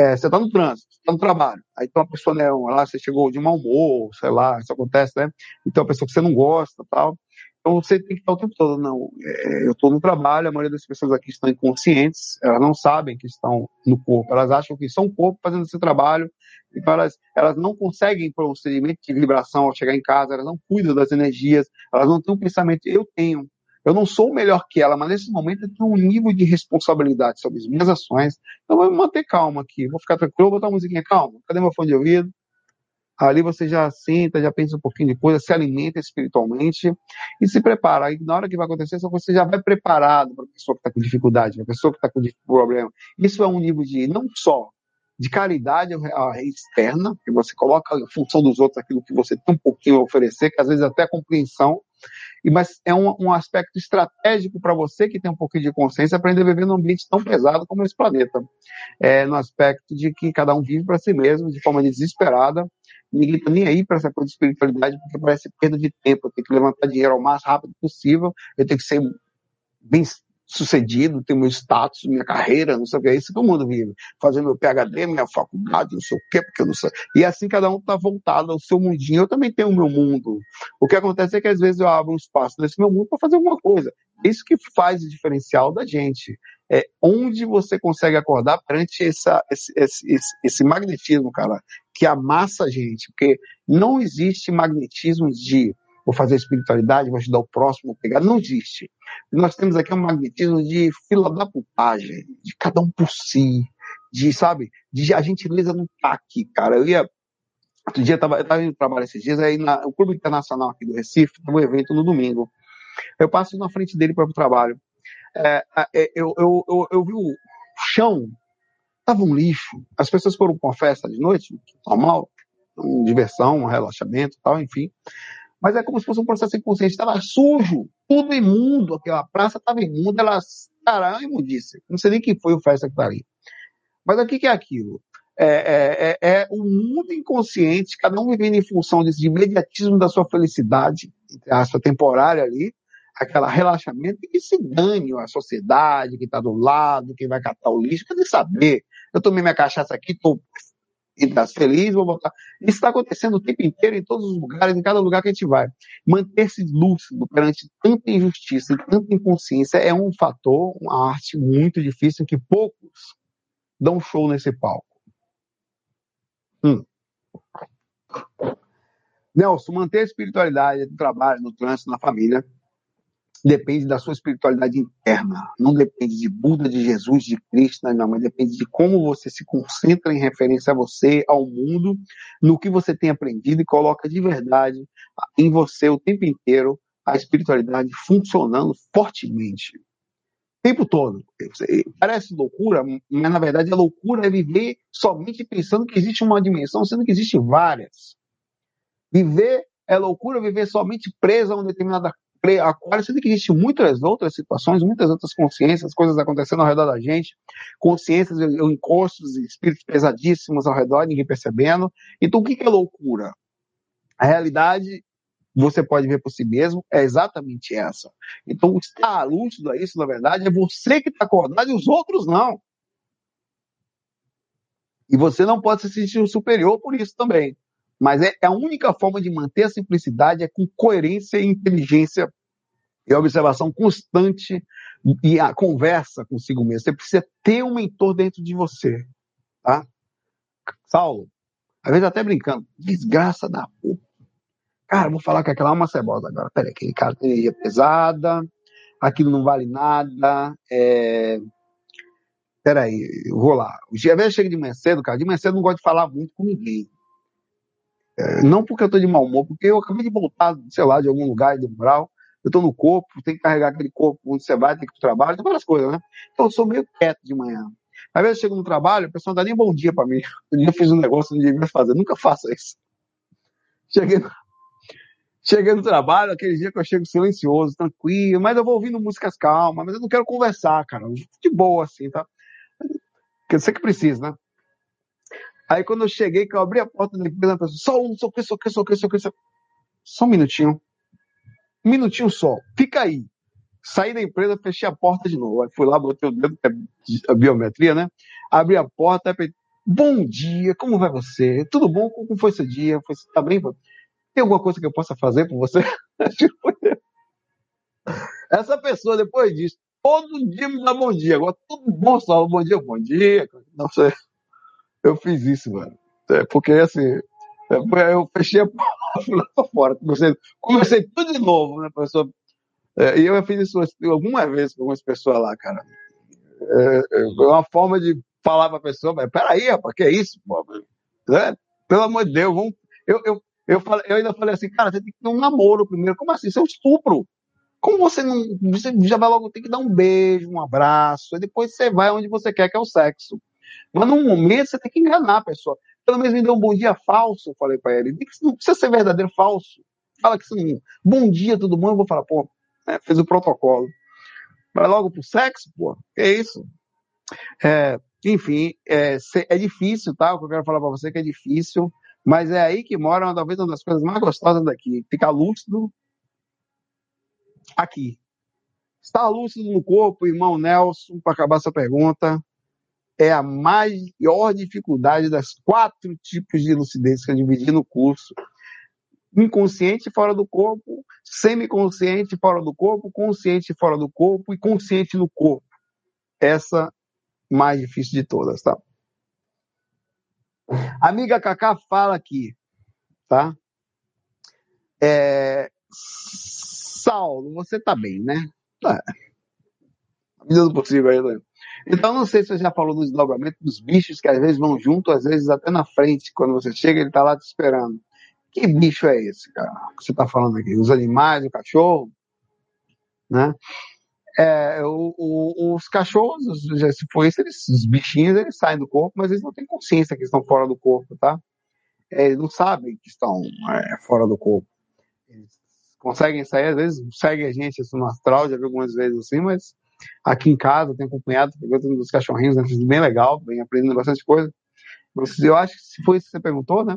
É, você está no trânsito, está no trabalho, aí tem uma pessoa, né, lá, você chegou de mau humor, sei lá, isso acontece, né? Então, uma pessoa que você não gosta tal. Então, você tem que estar o tempo todo, não, é, eu estou no trabalho, a maioria das pessoas aqui estão inconscientes, elas não sabem que estão no corpo, elas acham que são o corpo fazendo esse trabalho, então elas, elas não conseguem procedimento de vibração ao chegar em casa, elas não cuidam das energias, elas não têm um pensamento, eu tenho, eu não sou melhor que ela, mas nesse momento eu tenho um nível de responsabilidade sobre as minhas ações. Então eu vou manter calmo aqui. Vou ficar tranquilo, vou botar uma musiquinha calma. Cadê meu fone de ouvido? Ali você já senta, já pensa um pouquinho de coisa, se alimenta espiritualmente e se prepara. Aí na hora que vai acontecer, você já vai preparado para a pessoa que está com dificuldade, para a pessoa que está com problema. Isso é um nível de, não só de caridade externa, que você coloca em função dos outros aquilo que você tem um pouquinho a oferecer, que às vezes até compreensão, mas é um, um aspecto estratégico para você que tem um pouquinho de consciência aprender a viver num ambiente tão pesado como esse planeta. É, no aspecto de que cada um vive para si mesmo, de forma desesperada, ninguém está nem aí para essa coisa de espiritualidade, porque parece perda de tempo. Eu tenho que levantar dinheiro ao mais rápido possível, eu tenho que ser bem sucedido, ter meu status, minha carreira, não sei o que, é isso que o mundo vive. Fazer meu PHD, minha faculdade, não sei o que, porque eu não sei. E assim cada um está voltado ao seu mundinho. Eu também tenho o meu mundo. O que acontece é que às vezes eu abro um espaço nesse meu mundo para fazer alguma coisa. Isso que faz o diferencial da gente. É onde você consegue acordar perante essa, esse, esse, esse magnetismo, cara, que amassa a gente. Porque não existe magnetismo de vou fazer espiritualidade, vou ajudar o próximo pegar. Não existe. Nós temos aqui um magnetismo de fila da putagem, de cada um por si, de, sabe, de a gentileza não tá aqui, cara. Eu ia. Outro dia eu tava, eu tava indo trabalhar esses dias, aí na, o Clube Internacional aqui do Recife, tem um evento no domingo. Eu passo na frente dele para o trabalho. É, é, eu, eu, eu, eu vi o chão, tava um lixo. As pessoas foram para uma festa de noite, normal, diversão, relaxamento tal, enfim mas é como se fosse um processo inconsciente. Estava sujo, tudo imundo, aquela praça estava imunda, ela, cara, é imundice. Não sei nem quem foi o festa que está ali. Mas o que, é aquilo? É, é, é, é, o mundo inconsciente, cada um vivendo em função desse imediatismo da sua felicidade, a sua temporária ali, aquela relaxamento, e que se dane a sociedade que está do lado, quem vai catar o lixo, quer saber. Eu tomei minha cachaça aqui, estou está feliz, vou voltar. Isso está acontecendo o tempo inteiro, em todos os lugares, em cada lugar que a gente vai. Manter-se lúcido perante tanta injustiça e tanta inconsciência é um fator, uma arte muito difícil que poucos dão show nesse palco. Hum. Nelson, manter a espiritualidade no trabalho, no trânsito, na família, depende da sua espiritualidade interna. Não depende de Buda, de Jesus, de Krishna, não, mas depende de como você se concentra em referência a você, ao mundo, no que você tem aprendido e coloca de verdade em você o tempo inteiro a espiritualidade funcionando fortemente. O tempo todo. Parece loucura, mas na verdade a loucura é viver somente pensando que existe uma dimensão, sendo que existem várias. Viver é loucura viver somente preso a uma determinada Aquário, sendo que existem muitas outras situações, muitas outras consciências, coisas acontecendo ao redor da gente, consciências, encostos, espíritos pesadíssimos ao redor, ninguém percebendo. Então, o que é loucura? A realidade, você pode ver por si mesmo, é exatamente essa. Então, estar lúcido a isso, na verdade, é você que está acordado e os outros não. E você não pode se sentir superior por isso também. Mas é, é, a única forma de manter a simplicidade é com coerência e inteligência e observação constante e a conversa consigo mesmo. Você precisa ter um mentor dentro de você, tá? Saulo, às vezes até brincando, desgraça da puta. Cara, vou falar com aquela alma cebosa agora. Peraí, aquele cara tem energia pesada, aquilo não vale nada, é... Peraí, eu vou lá. O dia chega de manhã cedo, cara, de manhã cedo não gosto de falar muito com ninguém. Não porque eu tô de mau humor, porque eu acabei de voltar, sei lá, de algum lugar de moral. Eu tô no corpo, tem que carregar aquele corpo onde você vai, tem que ir pro trabalho, tem várias coisas, né? Então eu sou meio quieto de manhã. Às vezes eu chego no trabalho, a pessoa não dá nem bom dia para mim. Eu fiz um negócio não devia fazer. Nunca faça isso. Cheguei no, Cheguei no trabalho, aquele dia que eu chego silencioso, tranquilo, mas eu vou ouvindo músicas calmas, mas eu não quero conversar, cara. De boa, assim, tá? Porque sei que precisa, né? Aí quando eu cheguei, que eu abri a porta da empresa, pessoa, só um, só que, só que, só que, só que, só Só um minutinho. Um minutinho só. Fica aí. Saí da empresa, fechei a porta de novo. Aí fui lá, botei o dedo, é a biometria, né? Abri a porta, aí, bom dia, como vai você? Tudo bom? Como foi seu dia? Foi, tá bem? Tem alguma coisa que eu possa fazer por você? Essa pessoa, depois disso, todo dia me dá bom dia. Agora, tudo bom, só bom dia, bom dia. Não sei. Eu fiz isso, mano. É, porque, assim, é, eu fechei a porta, lá pra fora. Comecei, comecei tudo de novo, né, professor? É, e eu fiz isso algumas vezes com algumas pessoas lá, cara. É, é uma forma de falar pra pessoa, mas peraí, rapaz, que é isso, pô? É, pelo amor de Deus, vamos... eu, eu, eu, falei, eu ainda falei assim, cara, você tem que ter um namoro primeiro. Como assim? Isso é um estupro. Como você não. Você já vai logo ter que dar um beijo, um abraço, e depois você vai onde você quer, que é o sexo. Mas num momento você tem que enganar a pessoa. Pelo menos me deu um bom dia falso, falei para ele. Não precisa ser verdadeiro falso. Fala que sim. Bom dia, tudo bom? Eu vou falar, pô, né, fez o protocolo. Vai logo pro sexo, pô. É isso? É, enfim, é, é difícil, tá? O que eu quero falar para você é que é difícil. Mas é aí que mora, talvez, uma das coisas mais gostosas daqui. Ficar lúcido aqui. Estar lúcido no corpo, irmão Nelson, para acabar essa pergunta, é a maior dificuldade das quatro tipos de lucidez que eu dividi no curso. Inconsciente fora do corpo, semiconsciente fora do corpo, consciente fora do corpo e consciente no corpo. Essa mais difícil de todas, tá? Amiga Cacá fala aqui, tá? É, Saulo, você tá bem, né? Tá. Na medida do possível aí, né? Então, não sei se você já falou do desdobramento dos bichos que às vezes vão junto, às vezes até na frente. Quando você chega, ele tá lá te esperando. Que bicho é esse, cara? Que você tá falando aqui? Os animais, o cachorro? Né? É, o, o, os cachorros, se for isso, eles, os bichinhos, eles saem do corpo, mas eles não têm consciência que estão fora do corpo, tá? É, eles não sabem que estão é, fora do corpo. Eles conseguem sair, às vezes segue a gente no astral, já vi algumas vezes assim, mas aqui em casa tenho acompanhado, pegando dos cachorrinhos, né, bem legal, bem aprendendo bastante coisa. Eu acho que se foi isso que você perguntou, né?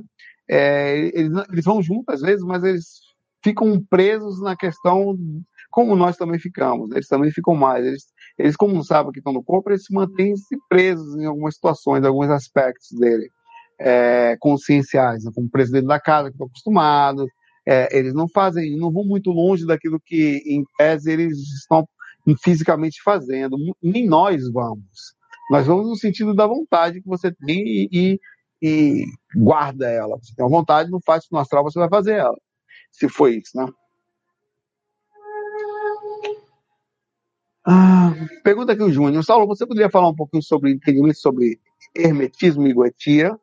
É, eles, eles vão juntos às vezes, mas eles ficam presos na questão como nós também ficamos. Eles também ficam mais. Eles, eles como não sabem que estão no corpo, eles se mantêm -se presos em algumas situações, em alguns aspectos dele, é, conscienciais, né? como presidente da casa, que estão acostumados. É, eles não fazem, não vão muito longe daquilo que, em tese, eles estão fisicamente fazendo. Nem nós vamos. Nós vamos no sentido da vontade que você tem e, e, e guarda ela. Você tem uma vontade, não faz no astral, você vai fazer ela. Se foi isso, né? Ah, pergunta aqui o Júnior. Saulo, você poderia falar um pouquinho sobre entendimento sobre hermetismo e goetia?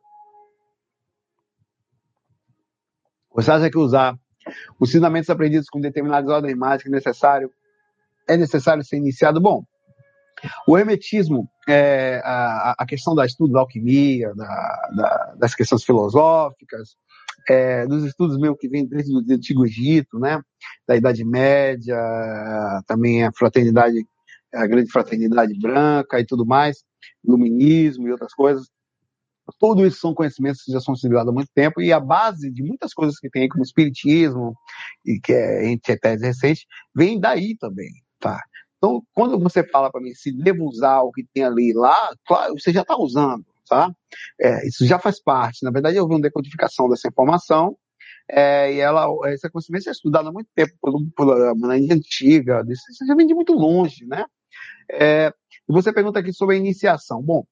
Você acha que usar os ensinamentos aprendidos com determinadas ordens mágicas é necessário, é necessário ser iniciado? Bom, o hermetismo, é, a, a questão da estudo da alquimia, da, da, das questões filosóficas, é, dos estudos meio que vem desde o Antigo Egito, né? Da Idade Média, também a fraternidade, a grande fraternidade branca e tudo mais, iluminismo e outras coisas. Tudo isso são conhecimentos que já são civilizados há muito tempo e a base de muitas coisas que tem aí, como espiritismo, e que é entre tese recente, vem daí também, tá? Então, quando você fala para mim se devo usar o que tem ali lá, claro, você já está usando tá? É, isso já faz parte. Na verdade, houve uma decodificação dessa informação é, e ela, essa consciência é estudada há muito tempo por uma Índia antiga, isso já vem de muito longe, né? É, você pergunta aqui sobre a iniciação. Bom,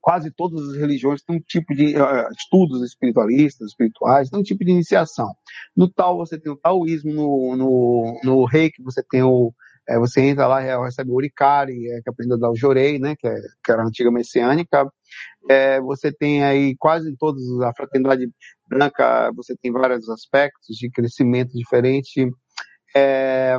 quase todas as religiões têm um tipo de uh, estudos espiritualistas, espirituais, têm um tipo de iniciação. No tal você tem o taoísmo, no, no, no reiki você tem o, é, você entra lá, recebe o Urikari, é, que aprendeu a dar o Jorei, né, que, é, que era a antiga messiânica. É, você tem aí quase todos, a fraternidade branca, você tem vários aspectos de crescimento diferente. É,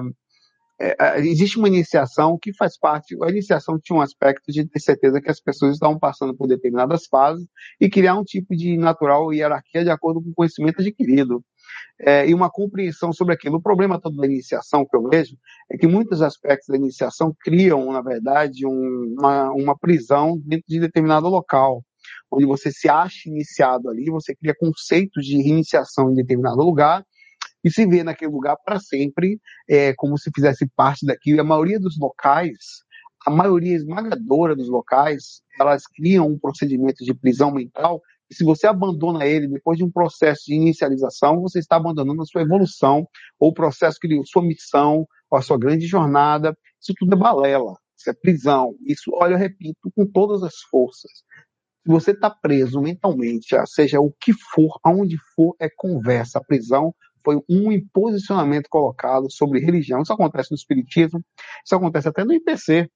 é, existe uma iniciação que faz parte, a iniciação tinha um aspecto de ter certeza que as pessoas estavam passando por determinadas fases e criar um tipo de natural hierarquia de acordo com o conhecimento adquirido. É, e uma compreensão sobre aquilo. O problema todo da iniciação que eu vejo é que muitos aspectos da iniciação criam, na verdade, um, uma, uma prisão dentro de determinado local, onde você se acha iniciado ali, você cria conceitos de iniciação em determinado lugar, e se vê naquele lugar para sempre, é, como se fizesse parte daquilo. E a maioria dos locais, a maioria esmagadora dos locais, elas criam um procedimento de prisão mental. E se você abandona ele depois de um processo de inicialização, você está abandonando a sua evolução, ou o processo que sua missão, ou a sua grande jornada. Isso tudo é balela, isso é prisão. Isso, olha, eu repito, com todas as forças. Se você está preso mentalmente, seja o que for, aonde for, é conversa. A prisão foi um imposicionamento colocado sobre religião. Isso acontece no Espiritismo, isso acontece até no IPC,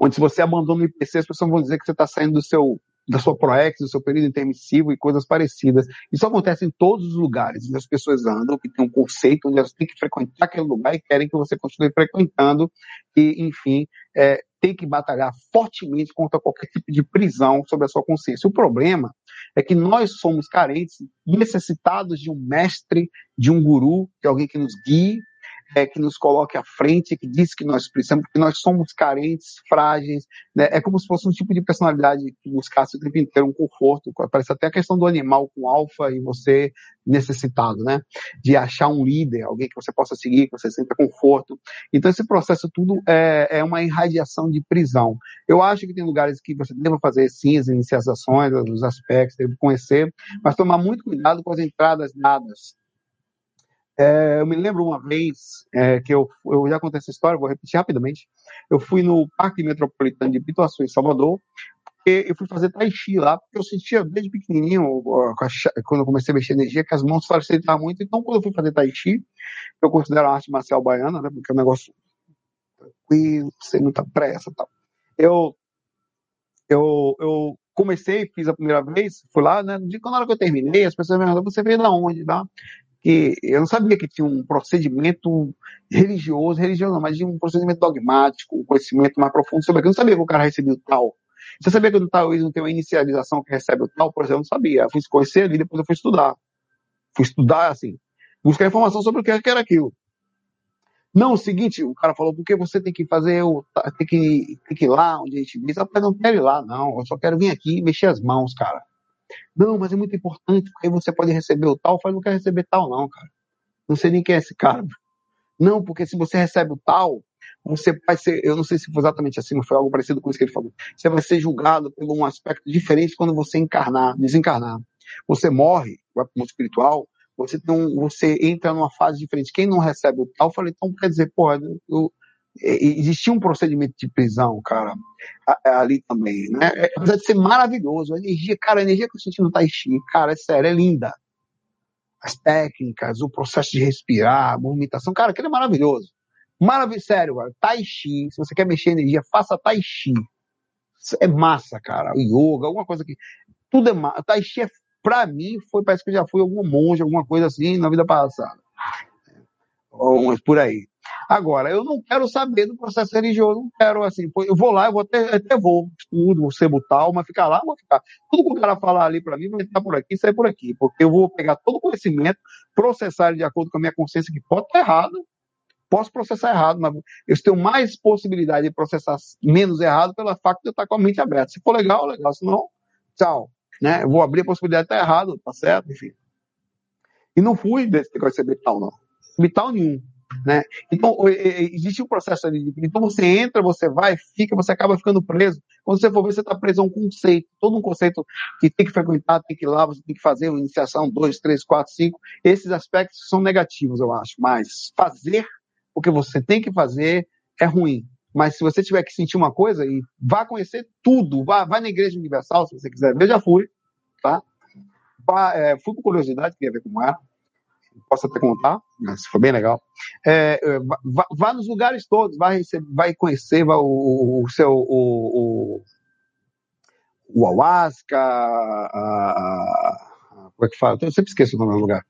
onde se você abandona o IPC, as pessoas vão dizer que você está saindo do seu da sua ProEx, do seu período intermissivo e coisas parecidas. Isso acontece em todos os lugares onde as pessoas andam, que tem um conceito, onde elas têm que frequentar aquele lugar e querem que você continue frequentando e, enfim, é, tem que batalhar fortemente contra qualquer tipo de prisão sobre a sua consciência. O problema é que nós somos carentes, necessitados de um mestre, de um guru, de alguém que nos guie, é, que nos coloque à frente, que diz que nós precisamos, porque nós somos carentes, frágeis, né? é como se fosse um tipo de personalidade que buscasse o tempo inteiro um conforto, parece até a questão do animal com alfa e você necessitado, né, de achar um líder, alguém que você possa seguir, que você sinta conforto. Então esse processo tudo é, é uma irradiação de prisão. Eu acho que tem lugares que você deve fazer sim as iniciações, os aspectos, deve conhecer, mas tomar muito cuidado com as entradas dadas é, eu me lembro uma vez é, que eu, eu já contei essa história, vou repetir rapidamente. Eu fui no Parque Metropolitano de Pituaçu, em Salvador, e eu fui fazer tai chi lá, porque eu sentia desde pequenininho, quando eu comecei a mexer energia, que as mãos facilitavam muito. Então, quando eu fui fazer tai chi, eu considero a arte marcial baiana, né, porque é um negócio tranquilo, sem muita pressa tal. Eu, eu, eu comecei, fiz a primeira vez, fui lá, né, dia, na hora que eu terminei, as pessoas me perguntaram, você veio da onde? Tá? Que eu não sabia que tinha um procedimento religioso, religioso não, mas de um procedimento dogmático, um conhecimento mais profundo sobre aquilo. Eu não sabia que o cara recebia o tal. Você sabia que no taoísmo tem uma inicialização que recebe o tal? Por exemplo, eu não sabia. Eu fui conhecer ali, depois eu fui estudar. Fui estudar, assim, buscar informação sobre o que era aquilo. Não, o seguinte, o cara falou, porque você tem que fazer, o, tem que, tem que ir lá onde a gente diz, rapaz, não quero ir lá, não, eu só quero vir aqui e mexer as mãos, cara. Não, mas é muito importante, porque você pode receber o tal. Eu falei, não quero receber tal, não, cara. Não sei nem quem é esse cara. Não, porque se você recebe o tal, você vai ser, eu não sei se foi exatamente assim, mas foi algo parecido com isso que ele falou. Você vai ser julgado por um aspecto diferente quando você encarnar, desencarnar. Você morre, vai para o mundo espiritual, você, tem um, você entra numa fase diferente. Quem não recebe o tal, eu falei, então quer dizer, porra, eu, existia um procedimento de prisão, cara, ali também, né? É, apesar de ser maravilhoso, a energia, cara, a energia que eu senti no Tai Chi, cara, é sério, é linda. As técnicas, o processo de respirar, a movimentação, cara, aquilo é maravilhoso. Maravilhoso, sério, cara. Tai Chi, se você quer mexer energia, faça Tai Chi. É massa, cara. O yoga, alguma coisa que. Tudo é massa. Tai Chi, é, pra mim, foi, parece que eu já fui algum monge, alguma coisa assim na vida passada. Ou por aí. Agora, eu não quero saber do processo religioso, não quero assim, eu vou lá, eu vou até, até vou, estudo, vou ser tal, mas ficar lá, vou ficar. Tudo que o cara falar ali para mim vai estar por aqui, sair por aqui, porque eu vou pegar todo o conhecimento, processar ele de acordo com a minha consciência, que pode estar errado, posso processar errado, mas eu tenho mais possibilidade de processar menos errado pela fato de eu estar com a mente aberta. Se for legal, legal, se não, tchau. Né? Eu vou abrir a possibilidade de estar errado, tá certo, enfim. E não fui desse negócio de vital, não. Vital nenhum. Né? Então, existe um processo ali. Então, você entra, você vai, fica, você acaba ficando preso. Quando você for ver, você está preso a um conceito. Todo um conceito que tem que frequentar, tem que ir lá, você tem que fazer uma iniciação, dois, três, quatro, cinco. Esses aspectos são negativos, eu acho. Mas fazer o que você tem que fazer é ruim. Mas se você tiver que sentir uma coisa, e vá conhecer tudo. Vá, vá na Igreja Universal, se você quiser. Eu já fui, tá? Vá, é, fui com curiosidade, queria ver como era posso até contar, mas foi bem legal. É, é vá, vá, nos lugares todos, vai, vai conhecer vai, o, o, seu o, o, o Alasca, a, a, como é que fala? Eu sempre esqueço o nome do lugar.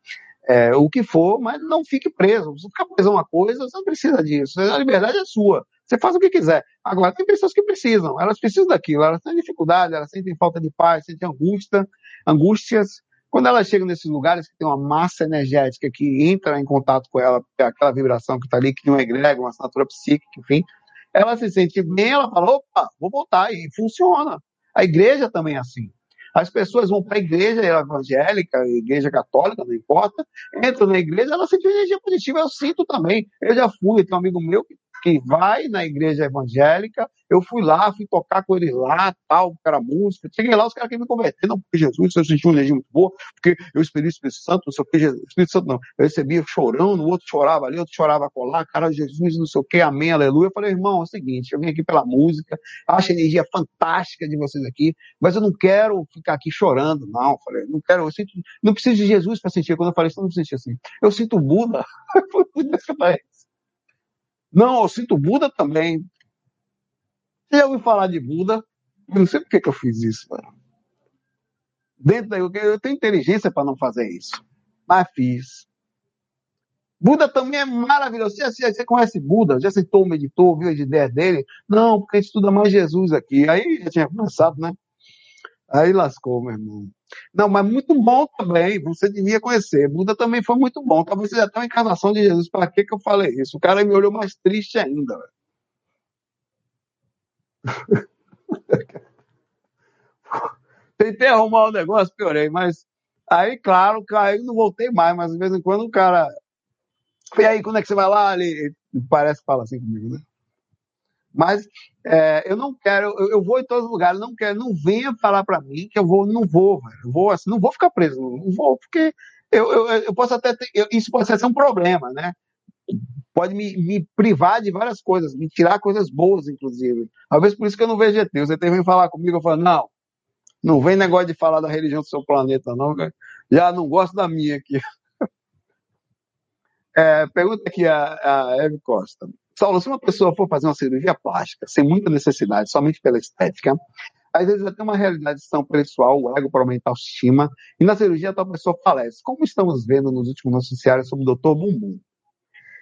É, o que for, mas não fique preso. Se ficar preso uma coisa, você não precisa disso. A liberdade é sua. Você faz o que quiser. Agora, tem pessoas que precisam, elas precisam daquilo, elas têm dificuldade, elas sentem falta de paz, sentem angústia, angústias, Quando ela chega nesses lugares que tem uma massa energética que entra em contato com ela, é aquela vibração que está ali, que não egrega, uma assinatura psíquica, enfim, ela se sente bem, ela fala, opa, vou voltar, e funciona. A igreja também é assim. As pessoas vão para a igreja evangélica, igreja católica, não importa, entram na igreja, ela sente energia positiva, eu sinto também. Eu já fui, tem um amigo meu que que vai na igreja evangélica, eu fui lá, fui tocar com ele lá, tal, cara música, cheguei lá, os caras queriam me converter, não, porque Jesus, eu senti uma energia muito boa, porque eu esperei o Espírito Santo, não sei o que, Jesus, Espírito Santo não, eu recebia chorando, o outro chorava ali, outro chorava colar, cara, Jesus, não sei o que, amém, aleluia, eu falei, irmão, é o seguinte, eu vim aqui pela música, acho a energia fantástica de vocês aqui, mas eu não quero ficar aqui chorando, não, eu falei, não quero, eu sinto, não preciso de Jesus para sentir, quando eu falei isso, eu não senti assim, eu sinto Buda, foi por isso que eu falei, não, eu sinto Buda também. Você já ouviu falar de Buda? Eu não sei por que, eu fiz isso, mano. Dentro da, eu tenho inteligência para não fazer isso. Mas fiz. Buda também é maravilhoso. Você, você, conhece Buda? Já citou, meditou, viu as ideias dele? Não, porque a gente estuda mais Jesus aqui. Aí já tinha começado, né? Aí lascou, meu irmão. Não, mas muito bom também. Você devia conhecer. Buda também foi muito bom. Talvez seja até uma encarnação de Jesus. Para que, que eu falei isso? O cara me olhou mais triste ainda. Tentei arrumar o um negócio, piorei, mas aí, claro, aí não voltei mais, mas de vez em quando o cara. E aí, quando é que você vai lá? Ele parece que fala assim comigo, né? Mas é, eu não quero, eu, eu, vou em todos os lugares, não quero, não venha falar para mim que eu vou, não vou, velho. Eu vou assim, não vou ficar preso, não vou, porque eu, eu, eu posso até ter, eu, isso pode ser um problema, né? Pode me, me, privar de várias coisas, me tirar coisas boas, inclusive. Vezes por isso que eu não vejo ET. ET vem falar comigo, eu falo, não, não vem negócio de falar da religião do seu planeta, não. Já não gosto da minha aqui. É, pergunta aqui a, a Eve Costa. Saulo, se uma pessoa for fazer uma cirurgia plástica sem muita necessidade, somente pela estética, às vezes até uma realização pessoal, o ego para aumentar a autoestima, e na cirurgia tal pessoa falece. Como estamos vendo nos últimos noticiários sobre o Dr. Bumbum?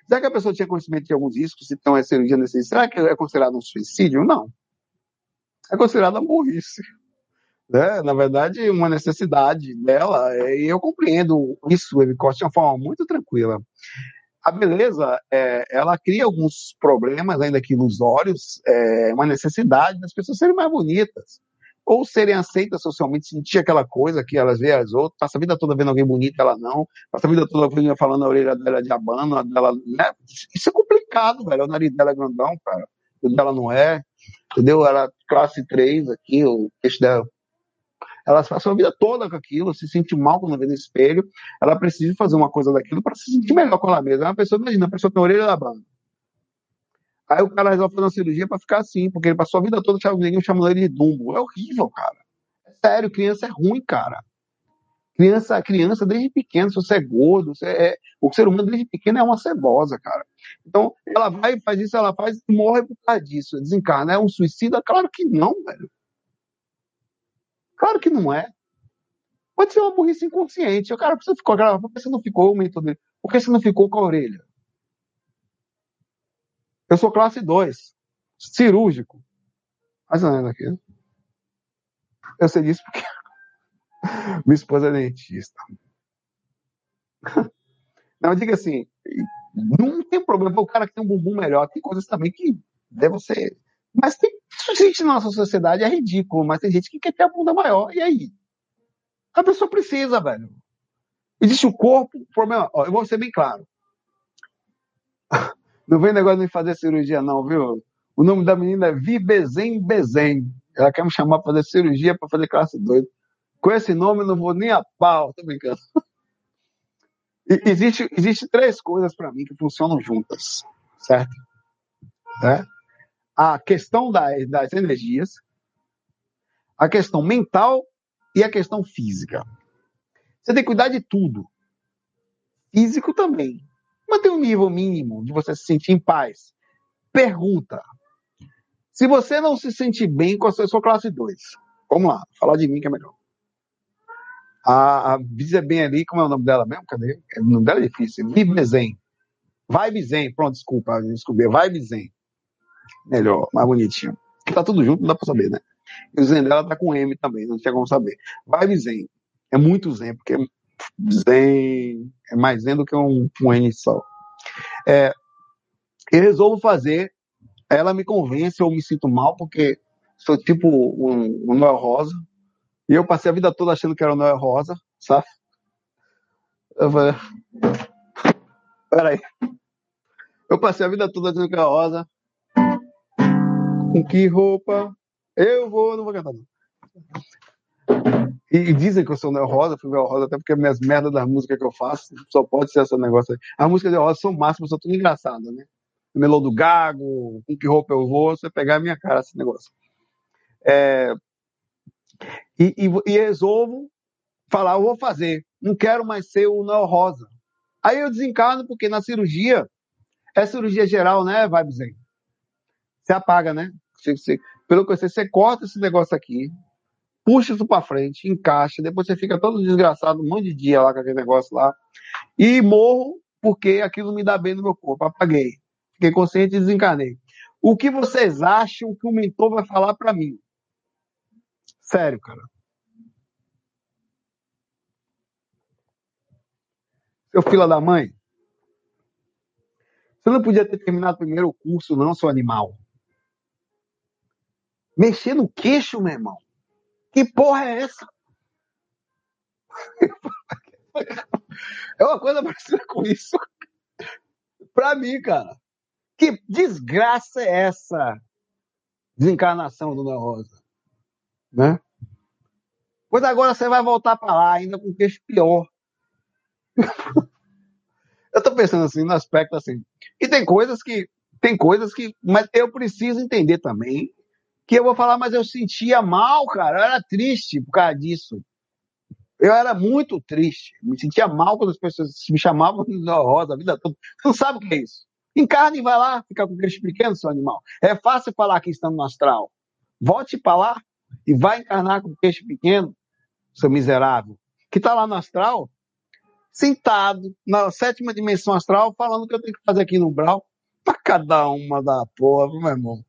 Será que a pessoa tinha conhecimento de alguns riscos, então é cirurgia necessária? Será que é considerado um suicídio? Não. É considerado a burrice. Né? Na verdade, uma necessidade dela, e eu compreendo isso, ele corta de uma forma muito tranquila a beleza, é, ela cria alguns problemas, ainda que ilusórios, é, uma necessidade das pessoas serem mais bonitas, ou serem aceitas socialmente, sentir aquela coisa que elas veem as outras, passa a vida toda vendo alguém bonito, ela não, passa a vida toda falando na orelha dela de abano, dela, né? Isso é complicado, velho, o nariz dela é grandão, cara, o dela não é, entendeu? Ela classe 3 aqui, o queixo dela ela passou a vida toda com aquilo, se sente mal quando vê no espelho, ela precisa fazer uma coisa daquilo para se sentir melhor com ela mesma. Uma pessoa, imagina, a pessoa tem a orelha da banda. Aí o cara resolve fazer uma cirurgia para ficar assim, porque ele passou a vida toda chamando ele de Dumbo. É horrível, cara. É sério, criança é ruim, cara. Criança, criança desde pequeno, se você é gordo, você é, o ser humano desde pequeno é uma cebosa, cara. Então, ela vai, faz isso, ela faz e morre por causa disso. Desencarna. É um suicida? Claro que não, velho. Claro que não é. Pode ser uma burrice inconsciente. O cara, você ficou Por que você não ficou o mentor dele? Por que você não ficou com a orelha? Eu sou classe 2, cirúrgico. Mas não é aqui. Eu sei disso porque minha esposa é dentista. Não, diga assim, não tem problema o cara que tem um bumbum melhor. Tem coisas também que devem ser mas tem, isso existe na nossa sociedade, é ridículo, mas tem gente que quer ter a bunda maior. E aí? A pessoa precisa, velho. Existe o corpo, o problema. Ó, eu vou ser bem claro. Não vem negócio de fazer cirurgia, não, viu? O nome da menina é Vibezem Bezem. Ela quer me chamar para fazer cirurgia para fazer classe 2. Com esse nome, não vou nem a pau, tô brincando. E, existe, existe três coisas para mim que funcionam juntas, certo? É? A questão das, das energias, a questão mental e a questão física. Você tem que cuidar de tudo. Físico também. Manter um nível mínimo de você se sentir em paz. Pergunta. Se você não se sente bem com a sua classe 2, vamos lá, falar de mim que é melhor. A, a é bem ali, como é o nome dela mesmo? Cadê? O nome dela é difícil. Vibe Zen. Vibe Zen, pronto, desculpa, desculpa. Vibe Zen melhor, mais bonitinho. Que tá tudo junto, não dá pra saber, né? E o Zen dela tá com M também, não tinha como saber. Vibe Zen. É muito zen, porque zen é mais zen do que um, um N só. É, eu resolvo fazer, ela me convence, eu me sinto mal, porque sou tipo um, um Noel Rosa, e eu passei a vida toda achando que era o Noel Rosa, sabe? Eu falei, peraí. Eu passei a vida toda achando que era rosa. Com que roupa eu vou, não vou cantar não. E, dizem que eu sou Neo Rosa, fui Neo Rosa, até porque minhas merdas das músicas que eu faço só pode ser esse negócio aí. As músicas de Rosa são máximas, são tudo engraçadas, né? Melô do Gago, com que roupa eu vou, você pegar a minha cara esse negócio. É, e, e, e resolvo falar, eu vou fazer, não quero mais ser o Neo Rosa. Aí eu desencarno porque na cirurgia, é cirurgia geral, né, Vibe Zen? Você apaga, né? Você, você, pelo que eu sei, você corta esse negócio aqui, puxa isso para frente, encaixa, depois você fica todo desgraçado um monte de dia lá com aquele negócio lá, e morro porque aquilo me dá bem no meu corpo. Apaguei. Fiquei consciente e desencarnei. O que vocês acham que o mentor vai falar para mim? Sério, cara. Seu filho da mãe. Você não podia ter terminado primeiro o curso, não, seu animal. Mexer no queixo, meu irmão. Que porra é essa? É uma coisa parecida com isso. Pra mim, cara. Que desgraça é essa? Desencarnação do Rosa. Né? Pois agora você vai voltar para lá, ainda com queixo pior. eu tô pensando assim, no aspecto assim. E tem coisas que. Tem coisas que. Mas eu preciso entender também que eu vou falar, mas eu sentia mal, cara. Eu era triste por causa disso. Eu era muito triste. Me sentia mal quando as pessoas me chamavam de rosa a vida toda. Você não sabe o que é isso. Encarne e vai lá, fica com aqueles pequenos, seu animal. É fácil falar que estamos no astral. Volte para lá e vai encarnar com o queixo pequeno, seu miserável, que está lá no astral, sentado na sétima dimensão astral, falando o que eu tenho que fazer aqui no Brau. Para cada uma da porra, meu irmão.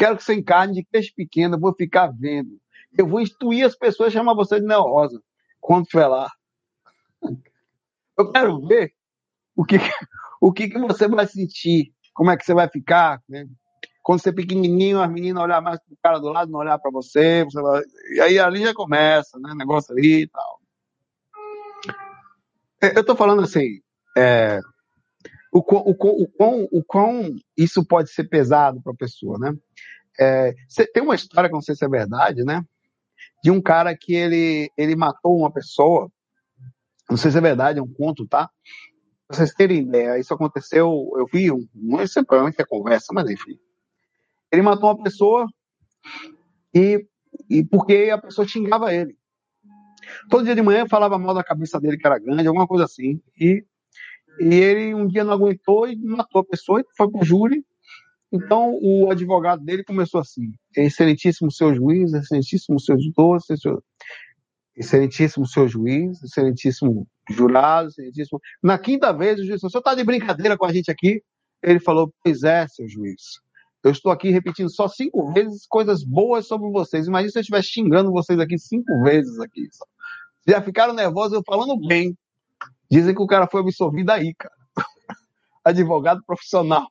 Quero que você encarne de peixe pequeno, eu vou ficar vendo. Eu vou instruir as pessoas a chamar você de Neo Rosa quando estiver lá. Eu quero ver o que, o que, que você vai sentir, como é que você vai ficar, né? Quando você é pequenininho, as meninas olhar mais pro cara do lado, não olhar para você, você vai... e aí ali já começa, né? Negócio ali e tal. É, eu tô falando assim, é, o, o, o, quão, o quão isso pode ser pesado para a pessoa, né? É, tem uma história que não sei se é verdade, né? De um cara que ele, ele matou uma pessoa. Não sei se é verdade, é um conto, tá? Pra vocês terem ideia, isso aconteceu, eu vi, um, não sei provavelmente é conversa, mas enfim. Ele matou uma pessoa e, e porque a pessoa xingava ele. Todo dia de manhã falava mal da cabeça dele, que era grande, alguma coisa assim. E e ele um dia não aguentou e matou a pessoa e foi para o júri. Então o advogado dele começou assim: Excelentíssimo seu juiz, excelentíssimo seu doce, excelentíssimo seu juiz, excelentíssimo jurado, excelentíssimo. Na quinta vez o juiz falou: senhor está de brincadeira com a gente aqui? Ele falou: Pois é, seu juiz. Eu estou aqui repetindo só cinco vezes coisas boas sobre vocês. Imagina se eu estiver xingando vocês aqui cinco vezes aqui. Já ficaram nervosos eu falando bem. Dizem que o cara foi absolvido aí, cara. Advogado profissional.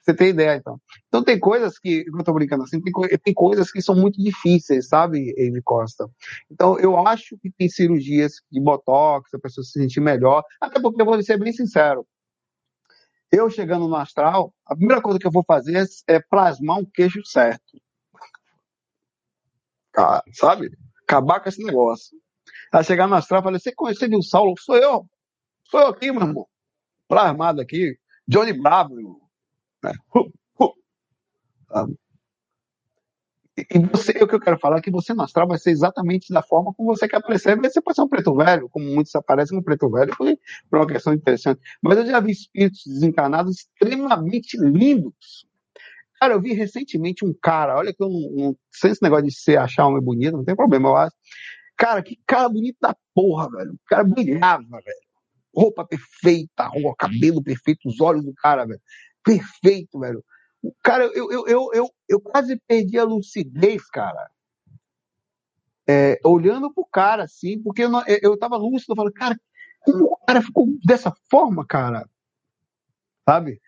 Você tem ideia, então. Então tem coisas que, eu tô brincando assim, tem, tem coisas que são muito difíceis, sabe, Amy Costa? Então eu acho que tem cirurgias de botox, a pessoa se sentir melhor, até porque eu vou ser bem sincero. Eu chegando no astral, a primeira coisa que eu vou fazer é plasmar um queixo certo. Sabe? Acabar com esse negócio. Ela chegar no astral e falei, você conhece o Saulo? Sou eu. Sou eu aqui, meu irmão. Plasmado aqui. Johnny Bravo, meu irmão. Né? E você, o que eu quero falar é que você no astral vai ser exatamente da forma como você quer aparecer. Você pode ser um preto velho, como muitos aparecem no preto velho, foi uma questão interessante. Mas eu já vi espíritos desencarnados extremamente lindos. Cara, eu vi recentemente um cara, olha que eu não, não sem esse negócio de ser achar homem bonito, não tem problema, eu acho. Cara, que cara bonito da porra, velho. O cara brilhava, velho. Roupa perfeita, roupa, cabelo perfeito, os olhos do cara, velho. Perfeito, velho. O cara, eu, eu, eu, eu, eu quase perdi a lucidez, cara. é, olhando pro cara, assim, porque eu, não, eu, tava lúcido, eu cara, como o cara ficou dessa forma, cara? Sabe?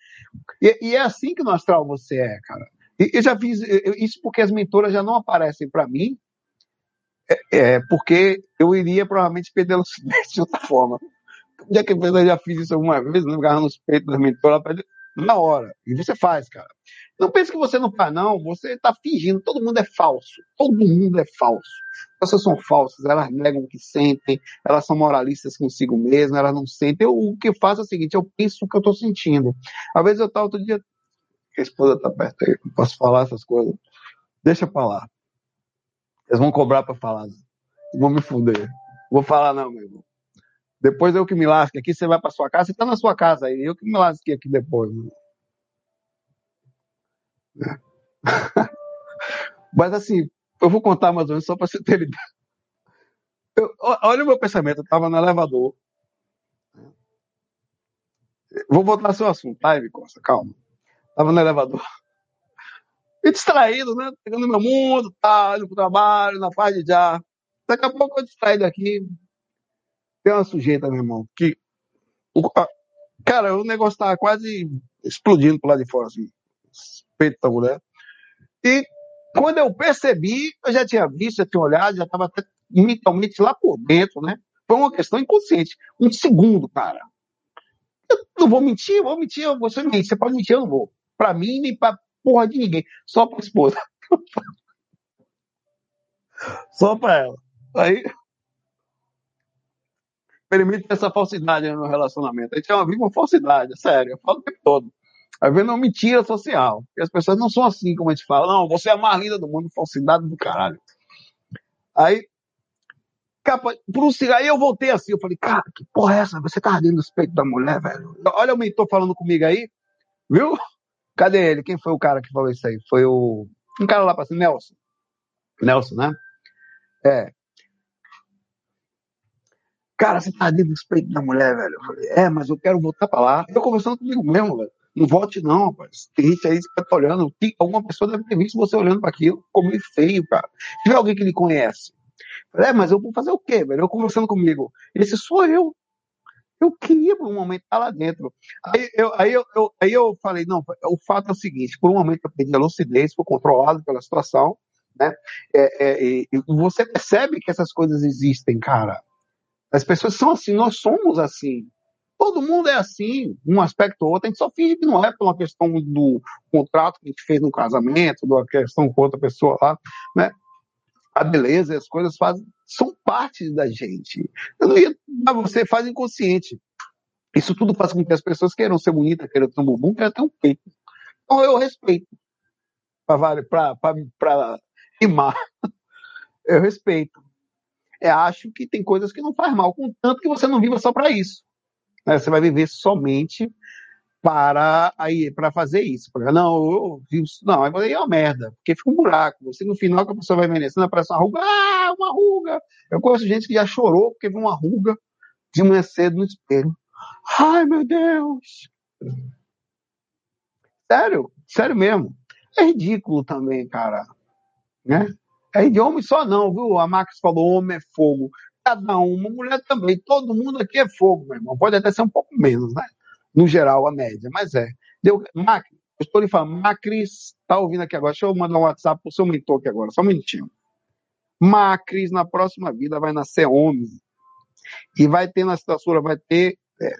E, e é assim que no astral você é, cara. Eu já fiz isso porque as mentoras já não aparecem para mim, é, é, porque eu iria provavelmente perder a de outra forma. Já que eu já fiz isso alguma vez, né? agarrando os peitos da mentora na hora. E você faz, cara. Não pense que você não faz, não. Você está fingindo. Todo mundo é falso. Todo mundo é falso. As pessoas são falsas, elas negam o que sentem, elas são moralistas consigo mesmas, elas não sentem. Eu, o que eu faço é o seguinte: eu penso o que eu estou sentindo. Às vezes eu estou outro dia. A esposa está perto aí, não posso falar essas coisas. Deixa pra lá. Eles vão cobrar para falar. Vão me fuder. Vou falar, não, meu irmão. Depois eu que me lasque aqui, você vai para sua casa, você está na sua casa aí, eu que me lasque aqui depois. Mas assim, eu vou contar mais ou menos só para você ter ideia. Eu, olha o meu pensamento, eu estava no elevador. Vou voltar ao seu assunto, tá, Costa? Calma. Estava no elevador. E distraído, né? Pegando meu mundo, tá, indo pro trabalho, na paz de já. Daqui a pouco eu distraído aqui. Tem uma sujeita, meu irmão, que. Cara, o negócio tava quase explodindo pro lado de fora, assim respeito da mulher. E quando eu percebi, eu já tinha visto, já tinha olhado, já estava mentalmente lá por dentro, né? Foi uma questão inconsciente. Um segundo, cara. Eu não vou mentir, vou mentir, você mente. Você pode mentir, eu não vou. Pra mim, nem pra porra de ninguém. Só pra esposa. Só pra ela. Aí. Permite essa falsidade no relacionamento. A gente é uma viva falsidade, sério. Eu falo o tempo todo. Vai vendo uma mentira social. E as pessoas não são assim, como a gente fala. Não, você é a mais linda do mundo, falsidade do caralho. Aí, capa, cigarro, aí eu voltei assim, eu falei, cara, que porra é essa? Você tá ardendo os peitos da mulher, velho? Olha o mentor falando comigo aí, viu? Cadê ele? Quem foi o cara que falou isso aí? Foi o. Um cara lá pra cima, Nelson. Nelson, né? É. Cara, você tá ardendo os peitos da mulher, velho? Eu falei, é, mas eu quero voltar pra lá. Eu conversando comigo mesmo, velho. Não volte, não, rapaz. Tem gente aí que tá olhando. Alguma pessoa deve ter visto você olhando para aquilo, meio feio, cara. Se tiver alguém que lhe conhece. É, mas eu vou fazer o quê, velho? Eu conversando comigo. Esse sou eu. Eu queria por um momento estar lá dentro. Aí eu, aí eu, eu, aí eu falei, não, o fato é o seguinte, por um momento eu perdi a lucidez, fui controlado pela situação, né? É, é, você percebe que essas coisas existem, cara. As pessoas são assim, nós somos assim. Todo mundo é assim, um aspecto ou outro. A gente só finge que não é por uma questão do contrato que a gente fez no casamento, da questão com outra pessoa lá, né? A beleza as coisas fazem, são parte da gente. Eu não ia, mas você faz inconsciente. Isso tudo faz com que as pessoas queiram ser bonitas, queiram ter um bumbum, queiram ter um peito. Então eu respeito. Para rimar. Eu respeito. Eu acho que tem coisas que não faz mal, contanto que você não viva só para isso. Né? Você vai viver somente para aí para fazer isso. Pra, não, eu vivo, não, aí é uma merda, porque fica um buraco. Você no final que a pessoa vai envelhecendo, aparece uma ruga, ah, uma ruga. Eu conheço gente que já chorou porque viu uma ruga de manhã cedo no espelho. Ai, meu Deus! Sério, sério mesmo. É ridículo também, cara. Né? É de homem só não, viu? A Max falou, homem é fogo cada uma, mulher também. Todo mundo aqui é fogo, meu irmão. Pode até ser um pouco menos, né? No geral, a média, mas é. Deu, Macri, eu estou lhe falando, Macris está ouvindo aqui agora. Deixa eu mandar um WhatsApp pro seu mentor aqui agora, só um minutinho. Macris, na próxima vida, vai nascer homem. E vai ter na citatura, vai ter é,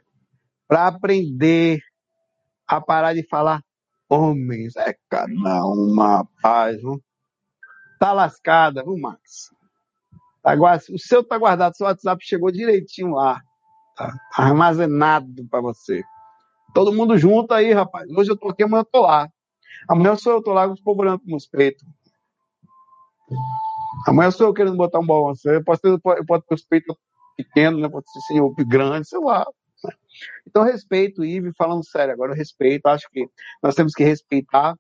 para aprender a parar de falar homens. É cada uma paz, viu? Tá lascada, viu, Max? Tá, o seu tá guardado, seu WhatsApp chegou direitinho lá. Tá, armazenado para você. Todo mundo junto aí, rapaz. Hoje eu tô aqui, amanhã eu tô lá. Amanhã sou eu tô lá com os povos olhando meus peitos. Amanhã sou eu querendo botar um balão. Eu posso ter, eu posso ter os peitos pequenos, né? Pode ser senhor grande, sei lá. Então, respeito, Ive, falando sério, agora respeito, acho que nós temos que respeitar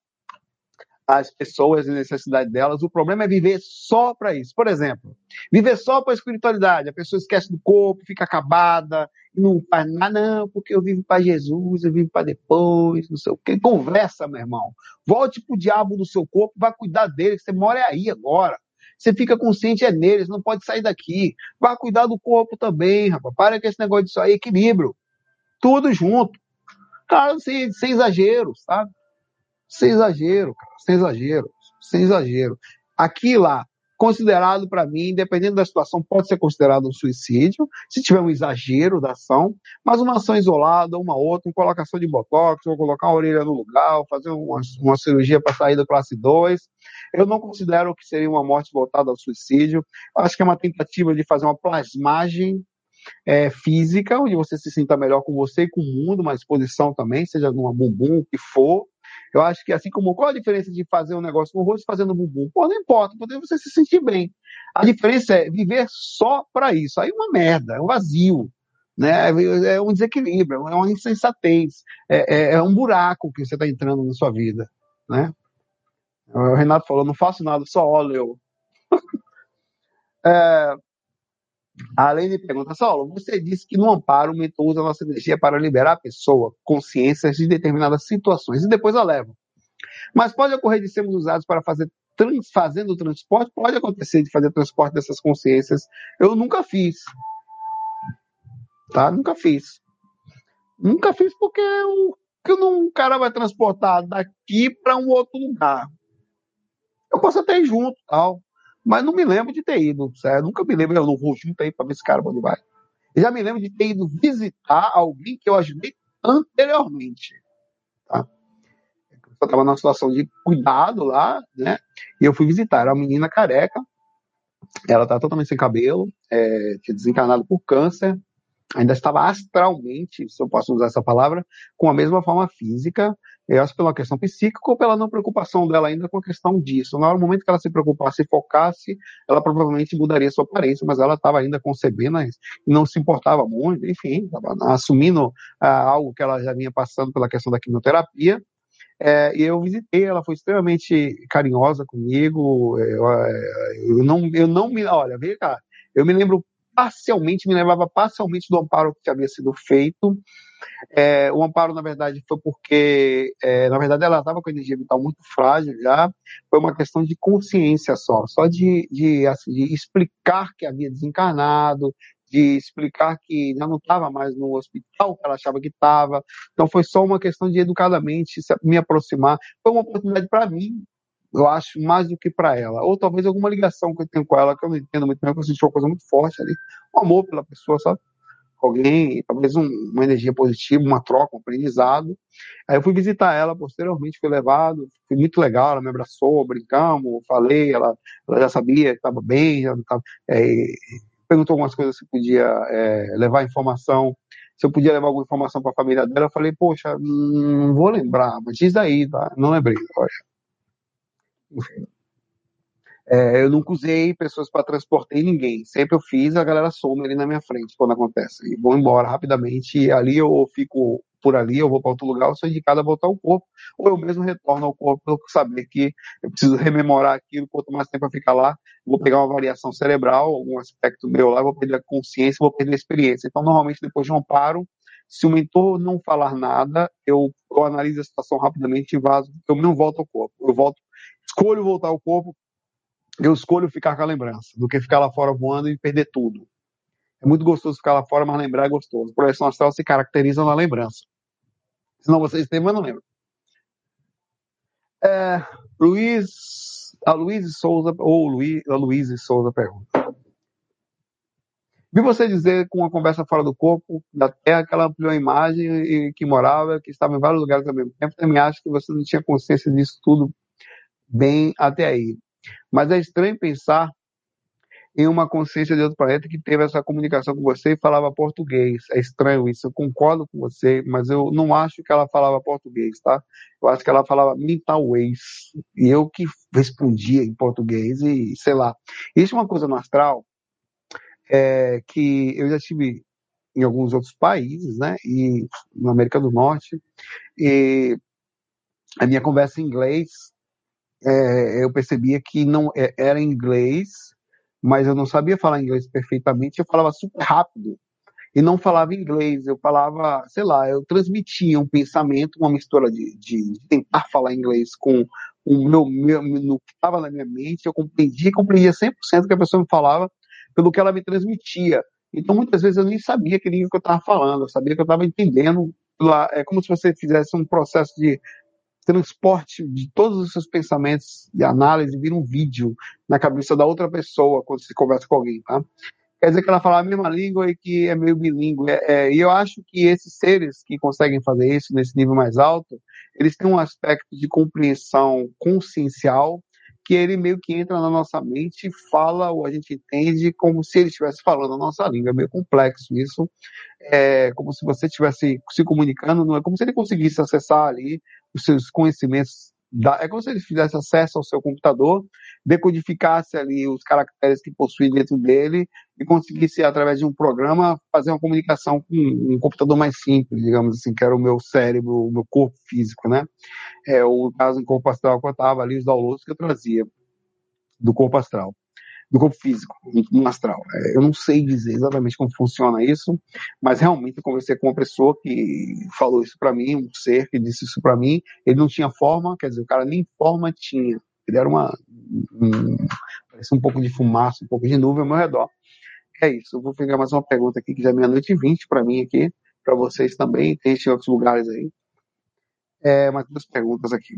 as pessoas e necessidade delas. O problema é viver só para isso. Por exemplo, viver só para a espiritualidade. A pessoa esquece do corpo, fica acabada, não faz nada, não, porque eu vivo para Jesus, eu vivo para depois, não sei o quê. Conversa, meu irmão. Volte pro diabo do seu corpo, vai cuidar dele, você mora aí agora. Você fica consciente é neles, não pode sair daqui. Vá cuidar do corpo também, rapaz. Para com esse negócio disso aí, equilíbrio. Tudo junto. Cara, sem, sem exagero, sabe? Sem exagero, cara. Sem exagero. Sem exagero. Aqui lá, considerado para mim, dependendo da situação, pode ser considerado um suicídio, se tiver um exagero da ação, mas uma ação isolada, uma outra, uma colocação de botox, ou colocar a orelha no lugar, ou fazer uma, uma cirurgia para sair da classe 2, eu não considero que seria uma morte voltada ao suicídio. Acho que é uma tentativa de fazer uma plasmagem é, física, onde você se sinta melhor com você e com o mundo, uma exposição também, seja numa bumbum, o que for, eu acho que assim como qual a diferença de fazer um negócio com o rosto fazendo bumbum? Pô, não importa, poder você se sentir bem. A diferença é viver só para isso. Aí é uma merda, é um vazio. Né? É um desequilíbrio, é uma insensatez, é, é, é um buraco que você está entrando na sua vida. Né? O Renato falou: não faço nada, só óleo. é, a Lene pergunta, Saulo, você disse que no amparo o mentor usa a nossa energia para liberar a pessoa, consciências de determinadas situações e depois a leva. Mas pode ocorrer de sermos usados para fazer trans, fazendo transporte? Pode acontecer de fazer transporte dessas consciências. Eu nunca fiz. Tá? Nunca fiz. Nunca fiz porque o que um cara vai transportar daqui para um outro lugar. Eu posso até ir junto, tal. Mas não me lembro de ter ido, certo? Nunca me lembro, eu não vou junto aí para ver esse cara onde vai. Eu já me lembro de ter ido visitar alguém que eu ajudei anteriormente. Tá? Eu estava numa situação de cuidado lá, né? E eu fui visitar. Era uma menina careca, ela estava totalmente sem cabelo, é, tinha desencarnado por câncer, ainda estava astralmente, se eu posso usar essa palavra, com a mesma forma física, eu acho pela questão psíquica ou pela não preocupação dela ainda com a questão disso. No momento que ela se preocupasse e focasse, ela provavelmente mudaria sua aparência, mas ela estava ainda concebendo e não se importava muito, enfim, estava assumindo ah, algo que ela já vinha passando pela questão da quimioterapia. É, e eu visitei, ela foi extremamente carinhosa comigo. Eu, eu, não, eu não me. Olha, vem cá, eu me lembro parcialmente, me lembrava parcialmente do amparo que havia sido feito. É, o amparo, na verdade, foi porque, é, na verdade, ela estava com energia vital muito frágil já. Foi uma questão de consciência só, só de, de, assim, de explicar que havia desencarnado, de explicar que já não estava mais no hospital que ela achava que estava. Então foi só uma questão de educadamente me aproximar. Foi uma oportunidade para mim, eu acho, mais do que para ela. Ou talvez alguma ligação que eu tenho com ela, que eu não entendo muito bem, que eu senti uma coisa muito forte ali. Um amor pela pessoa, sabe? alguém, talvez um, uma energia positiva, uma troca, um aprendizado. Aí eu fui visitar ela posteriormente, fui levado, foi muito legal, ela me abraçou, brincamos, falei, ela, ela já sabia que estava bem, já tava, é, perguntou algumas coisas se podia é, levar informação, se eu podia levar alguma informação para a família dela, eu falei, poxa, não vou lembrar, mas diz aí, tá? Não lembrei, poxa. É, eu nunca usei pessoas para transportar ninguém. Sempre eu fiz, a galera some ali na minha frente quando acontece. E vou embora rapidamente. E ali eu fico por ali, eu vou para outro lugar, eu sou indicado a voltar ao corpo. Ou eu mesmo retorno ao corpo para saber que eu preciso rememorar aquilo. Quanto mais tempo eu ficar lá, vou pegar uma variação cerebral, algum aspecto meu lá, vou perder a consciência, vou perder a experiência. Então, normalmente, depois de um amparo, se o mentor não falar nada, eu, eu analiso a situação rapidamente e vazo. Eu não volto ao corpo. Eu volto, escolho voltar ao corpo eu escolho ficar com a lembrança do que ficar lá fora voando e perder tudo. É muito gostoso ficar lá fora, mas lembrar é gostoso. Projeção astral se caracteriza na lembrança. Senão vocês têm, mas não lembram. É, Luiz, a Luiz Souza, ou Luiz, a Luiz Souza pergunta. Vi você dizer com uma conversa fora do corpo da Terra que ela ampliou a imagem e que morava, que estava em vários lugares ao mesmo tempo. Também acho que você não tinha consciência disso tudo bem até aí. Mas é estranho pensar em uma consciência de outro planeta que teve essa comunicação com você e falava português. É estranho isso, eu concordo com você, mas eu não acho que ela falava português, tá? Eu acho que ela falava mental ways. E eu que respondia em português e sei lá. Isso é uma coisa no astral é, que eu já tive em alguns outros países, né? E na América do Norte. E a minha conversa em inglês é, eu percebia que não é, era inglês, mas eu não sabia falar inglês perfeitamente, eu falava super rápido e não falava inglês, eu falava, sei lá, eu transmitia um pensamento, uma mistura de, de, de tentar falar inglês com o meu, meu no que estava na minha mente, eu compreendia, compreendia 100% do que a pessoa me falava pelo que ela me transmitia. Então, muitas vezes eu nem sabia que língua que eu estava falando, eu sabia que eu estava entendendo. É como se você fizesse um processo de transporte de todos os seus pensamentos de análise vira um vídeo na cabeça da outra pessoa quando você conversa com alguém, tá? Quer dizer que ela fala a mesma língua e que é meio bilíngue. É, é, e eu acho que esses seres que conseguem fazer isso nesse nível mais alto, eles têm um aspecto de compreensão consciencial que ele meio que entra na nossa mente e fala ou a gente entende como se ele estivesse falando a nossa língua. É meio complexo isso. É como se você estivesse se comunicando, não é como se ele conseguisse acessar ali os seus conhecimentos. É como se ele fizesse acesso ao seu computador, decodificasse ali os caracteres que possui dentro dele e conseguisse, através de um programa, fazer uma comunicação com um computador mais simples, digamos assim, que era o meu cérebro, o meu corpo físico, né? É o caso em corpo astral que eu estava ali, os downloads que eu trazia do corpo astral do corpo físico, no astral. É, eu não sei dizer exatamente como funciona isso, mas realmente eu conversei com uma pessoa que falou isso para mim, um ser que disse isso para mim. Ele não tinha forma, quer dizer, o cara nem forma tinha. Ele era uma. Um, parecia um pouco de fumaça, um pouco de nuvem ao meu redor. É isso. Eu vou pegar mais uma pergunta aqui, que já é meia-noite e vinte para mim aqui, para vocês também. Tem em outros lugares aí. É, mais duas perguntas aqui.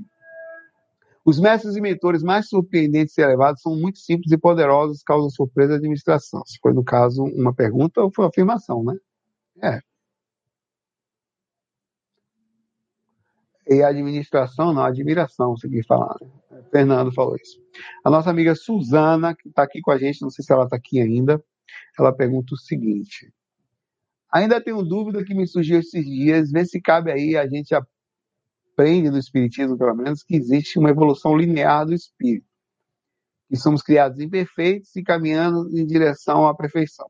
Os mestres e mentores mais surpreendentes e elevados são muito simples e poderosos, causam surpresa à administração. Se foi, no caso, uma pergunta ou foi uma afirmação, né? É. E a administração, não, admiração, segui falar. Né? Fernando falou isso. A nossa amiga Suzana, que está aqui com a gente, não sei se ela está aqui ainda, ela pergunta o seguinte. Ainda tenho dúvida que me surgiu esses dias, vê se cabe aí a gente aprende no Espiritismo, pelo menos, que existe uma evolução linear do espírito. Que somos criados imperfeitos e caminhando em direção à perfeição.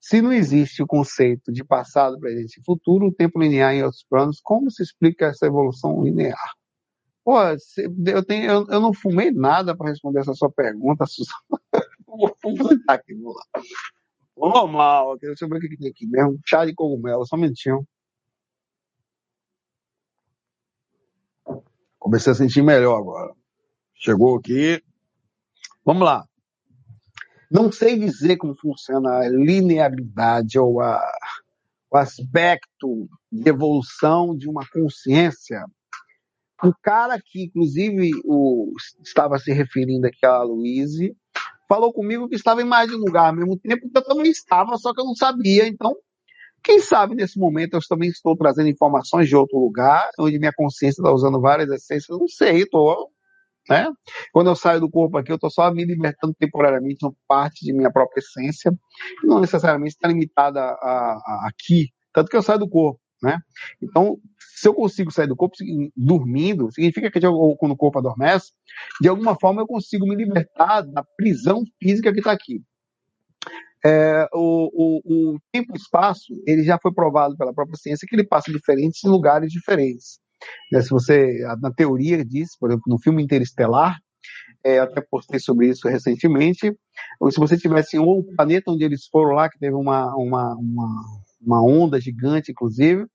Se não existe o conceito de passado, presente e futuro, o tempo linear em outros planos, como se explica essa evolução linear? Pô, eu, tenho, eu, eu não fumei nada para responder essa sua pergunta, Suzana. Vou vomitar aqui, vamos lá. Normal, deixa eu ver o que tem aqui mesmo. Chá de cogumelo, só um minutinho. Comecei a sentir melhor agora. Chegou aqui. Vamos lá. Não sei dizer como funciona a linearidade ou a, o aspecto de evolução de uma consciência. O cara que, inclusive, o, estava se referindo aqui a Luíse, falou comigo que estava em mais de um lugar ao mesmo tempo que eu também estava, só que eu não sabia. Então, quem sabe nesse momento eu também estou trazendo informações de outro lugar, onde minha consciência está usando várias essências, não sei, estou. Né? Quando eu saio do corpo aqui, eu estou só me libertando temporariamente uma parte de minha própria essência, não necessariamente está limitada a, a, aqui, tanto que eu saio do corpo. Né? Então, se eu consigo sair do corpo dormindo, significa que quando o corpo adormece, de alguma forma eu consigo me libertar da prisão física que está aqui. É, o, o, o, tempo e espaço, ele já foi provado pela própria ciência que ele passa em diferentes lugares diferentes. Né, se você, na teoria diz, por exemplo, no filme Interestelar, é, até postei sobre isso recentemente, ou se você tivesse um planeta onde eles foram lá, que teve uma, uma, uma, uma onda gigante, inclusive,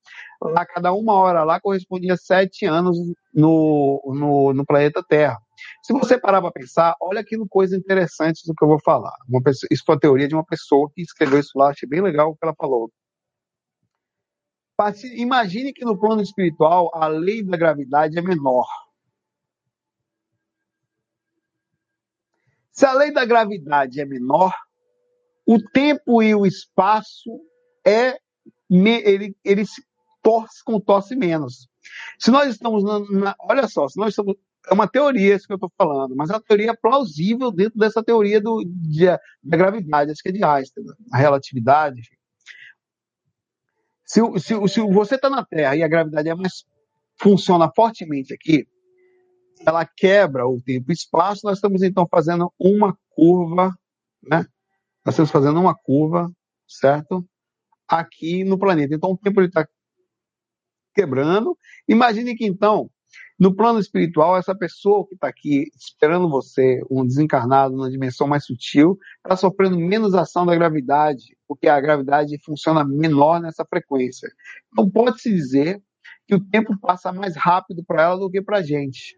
lá cada uma hora lá correspondia a sete anos no, no, no planeta Terra. Se você parar para pensar, olha aquilo coisa interessante do que eu vou falar. Pessoa, isso foi a teoria de uma pessoa que escreveu isso lá, achei bem legal o que ela falou. Imagine que no plano espiritual a lei da gravidade é menor. Se a lei da gravidade é menor, o tempo e o espaço é ele, ele se torce, contorce menos. Se nós estamos na, na, olha só, se nós estamos é uma teoria isso que eu estou falando, mas é uma teoria plausível dentro dessa teoria do, de, da gravidade, acho que é de Einstein, a relatividade. Se, se, se você está na Terra e a gravidade é mais funciona fortemente aqui, ela quebra o tempo e espaço, nós estamos então fazendo uma curva, né? Nós estamos fazendo uma curva, certo? Aqui no planeta. Então o tempo está quebrando. Imagine que então no plano espiritual, essa pessoa que está aqui esperando você, um desencarnado numa dimensão mais sutil, está sofrendo menos ação da gravidade, porque a gravidade funciona menor nessa frequência. Então, pode-se dizer que o tempo passa mais rápido para ela do que para a gente.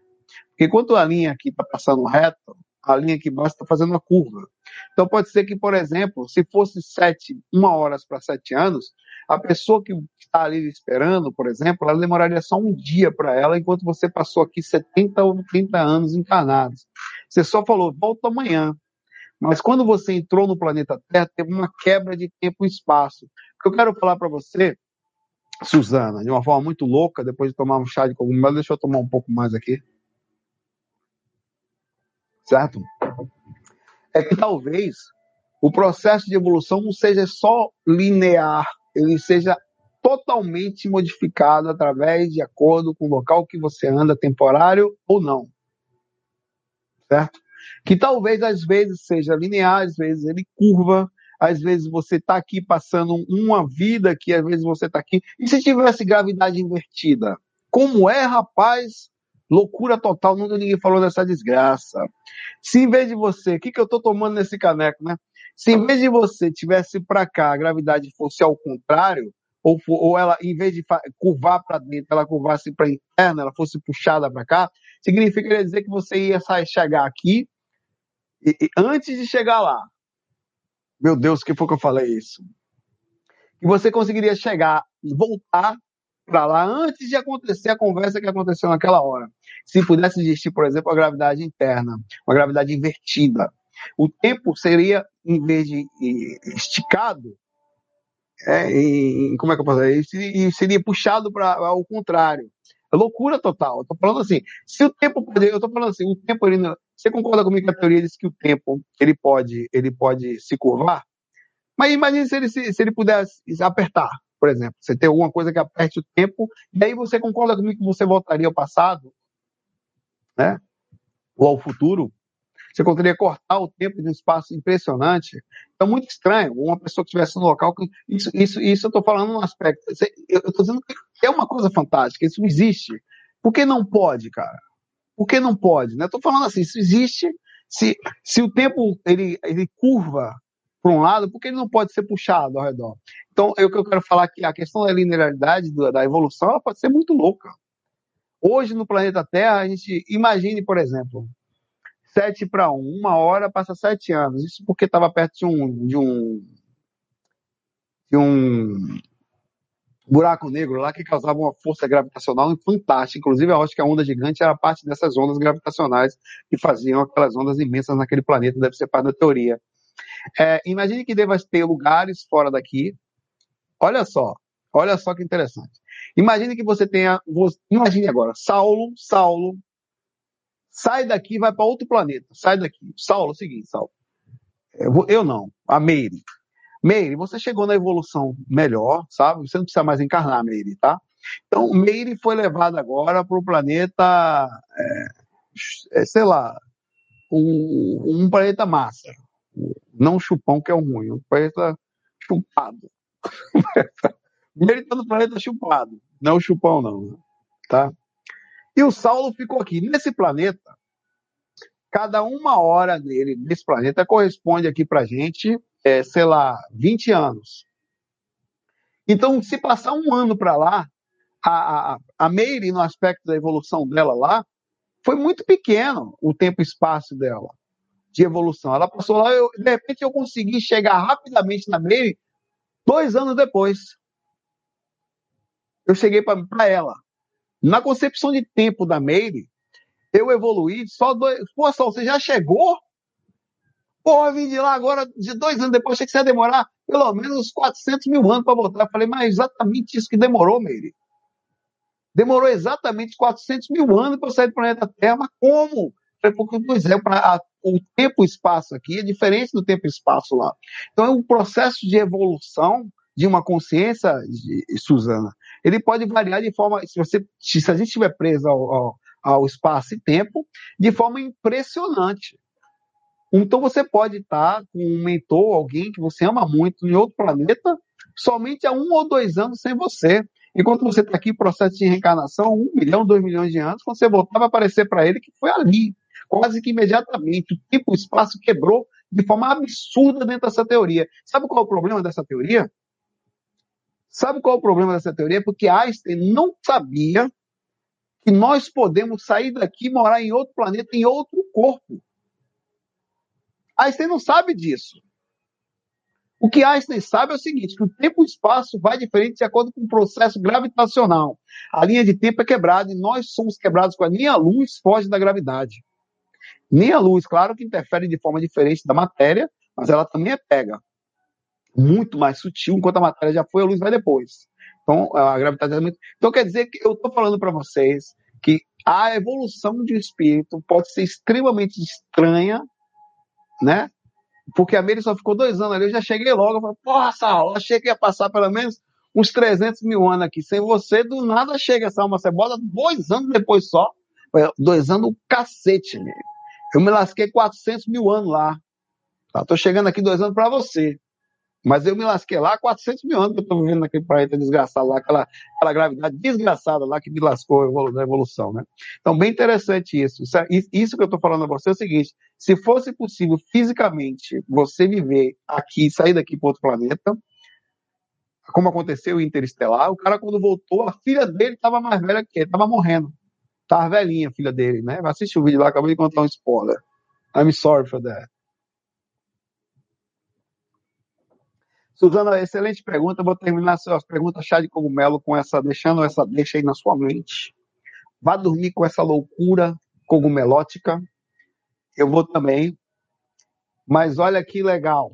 enquanto a linha aqui está passando reto, a linha aqui embaixo está fazendo uma curva. Então pode ser que, por exemplo, se fosse sete, uma hora para sete anos, a pessoa que está ali esperando, por exemplo, ela demoraria só um dia para ela, enquanto você passou aqui 70 ou 30 anos encarnados. Você só falou, volta amanhã. Mas quando você entrou no planeta Terra, teve uma quebra de tempo e espaço. O que eu quero falar para você, Suzana, de uma forma muito louca, depois de tomar um chá de cogumelo, deixa eu tomar um pouco mais aqui certo? É que talvez o processo de evolução não seja só linear, ele seja totalmente modificado através de acordo com o local que você anda, temporário ou não. Certo? Que talvez às vezes seja linear, às vezes ele curva, às vezes você está aqui passando uma vida que às vezes você está aqui. E se tivesse gravidade invertida? Como é, rapaz? Loucura total, nunca ninguém falou dessa desgraça. Se em vez de você, o que, que eu estou tomando nesse caneco, né? Se em vez de você tivesse para cá, a gravidade fosse ao contrário, ou, ou ela, em vez de curvar para dentro, ela curvasse para interna, ela fosse puxada para cá, significaria dizer que você ia chegar aqui e, e, antes de chegar lá. Meu Deus, que foi que eu falei isso? Que você conseguiria chegar e voltar para lá antes de acontecer a conversa que aconteceu naquela hora. Se pudesse existir, por exemplo, a gravidade interna, uma gravidade invertida, o tempo seria, em vez de esticado, é, como é que eu posso dizer? E seria puxado para ao contrário. É loucura total. Eu tô falando assim, se o tempo pode, eu tô falando assim, o tempo ele não, você concorda comigo que a teoria diz que o tempo ele pode, ele pode se curvar? Mas imagine se ele se, se ele pudesse apertar por exemplo. Você tem alguma coisa que aperte o tempo, e aí você concorda comigo que você voltaria ao passado, né? Ou ao futuro. Você conseguiria cortar o tempo de um espaço impressionante. Então, muito estranho. Uma pessoa que estivesse no local. Isso, isso, isso eu estou falando num aspecto. Eu estou dizendo que é uma coisa fantástica. Isso existe. Por que não pode, cara? Por que não pode? Né? Estou falando assim, isso existe. Se, se o tempo ele, ele curva para um lado, porque ele não pode ser puxado ao redor. Então, eu que eu quero falar que a questão da linearidade da evolução ela pode ser muito louca. Hoje, no planeta Terra, a gente imagine, por exemplo, 7 para 1, uma hora passa 7 anos. Isso porque estava perto de um, de um, de um buraco negro lá que causava uma força gravitacional fantástica. Inclusive, eu acho que a onda gigante era parte dessas ondas gravitacionais que faziam aquelas ondas imensas naquele planeta, deve ser parte da teoria. É, imagine que deva ter lugares fora daqui. Olha só, olha só que interessante. Imagine que você tenha, imagine agora, Saulo, Saulo, sai daqui, vai para outro planeta, sai daqui. Saulo, é o seguinte, Saulo, eu, eu não, a Meire. Meire, você chegou na evolução melhor, sabe? Você não precisa mais encarnar, Meire, tá? Então, Meire foi levado agora para o planeta, é, é, sei lá, um, um planeta massa, não chupão que é o ruim, o planeta chupado. Ele está no planeta chupado, não chupão não, tá? E o Saulo ficou aqui. Nesse planeta, cada uma hora dele, nesse planeta, corresponde aqui pra gente, é, sei lá, 20 anos. Então, se passar um ano para lá, a, a, a Meire, no aspecto da evolução dela lá, foi muito pequeno o tempo e espaço dela de evolução. Ela passou lá, eu, de repente eu consegui chegar rapidamente na Meire dois anos depois. Eu cheguei para ela. Na concepção de tempo da Meire, eu evoluí só dois. Pô, só, você já chegou? Porra, vim de lá agora, de dois anos depois, achei que você ia demorar pelo menos uns 400 mil anos para voltar. Falei, mas é exatamente isso que demorou, Meire. Demorou exatamente 400 mil anos para eu sair do planeta Terra, mas como? Porque, pois é, a, o tempo e espaço aqui é diferente do tempo e espaço lá. Então, é um processo de evolução de uma consciência, de, Suzana, ele pode variar de forma, se, você, se a gente estiver preso ao, ao, ao espaço e tempo, de forma impressionante. Então você pode estar com um mentor, alguém que você ama muito em outro planeta, somente há um ou dois anos sem você. Enquanto você está aqui em processo de reencarnação, um milhão, dois milhões de anos, quando você voltar, vai aparecer para ele que foi ali quase que imediatamente. O tempo o espaço quebrou de forma absurda dentro dessa teoria. Sabe qual é o problema dessa teoria? Sabe qual é o problema dessa teoria? Porque Einstein não sabia que nós podemos sair daqui e morar em outro planeta, em outro corpo. Einstein não sabe disso. O que Einstein sabe é o seguinte, que o tempo e o espaço vai diferente de acordo com o processo gravitacional. A linha de tempo é quebrada e nós somos quebrados com a linha luz foge da gravidade. Nem a luz, claro que interfere de forma diferente da matéria, mas ela também é pega. Muito mais sutil, enquanto a matéria já foi, a luz vai depois. Então, a gravidade é muito. Então, quer dizer que eu estou falando para vocês que a evolução de um espírito pode ser extremamente estranha, né? Porque a Meire só ficou dois anos ali, eu já cheguei logo, eu falei, porra, Saulo, achei que ia passar pelo menos uns 300 mil anos aqui. Sem você, do nada chega essa alma cebola, dois anos depois só. Dois anos, o cacete, né? Eu me lasquei 400 mil anos lá. Tá? Tô chegando aqui dois anos para você. Mas eu me lasquei lá 400 mil anos que eu tô vivendo naquele planeta desgraçado lá, aquela, aquela gravidade desgraçada lá que me lascou na evolução, né? Então, bem interessante isso. Isso, é, isso que eu tô falando a você é o seguinte: se fosse possível fisicamente você viver aqui, sair daqui para outro planeta, como aconteceu em Interestelar, o cara quando voltou, a filha dele estava mais velha que ele, estava morrendo. Tava velhinha a filha dele, né? Assiste o vídeo lá, acabei de contar um spoiler. I'm sorry for that. Suzana, excelente pergunta. Vou terminar suas perguntas chá de cogumelo com essa, deixando essa deixa aí na sua mente. Vá dormir com essa loucura cogumelótica. Eu vou também. Mas olha que legal.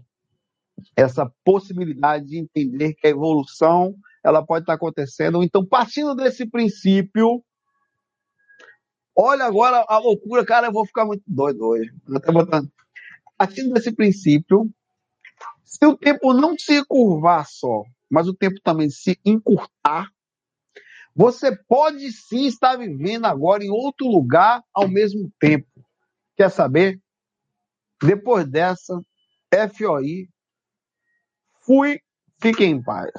Essa possibilidade de entender que a evolução ela pode estar acontecendo. Então, partindo desse princípio, olha agora a loucura, cara, eu vou ficar muito doido hoje. Partindo desse princípio, se o tempo não se curvar só, mas o tempo também se encurtar, você pode sim estar vivendo agora em outro lugar ao mesmo tempo. Quer saber? Depois dessa, FOI, fui, fiquem em paz.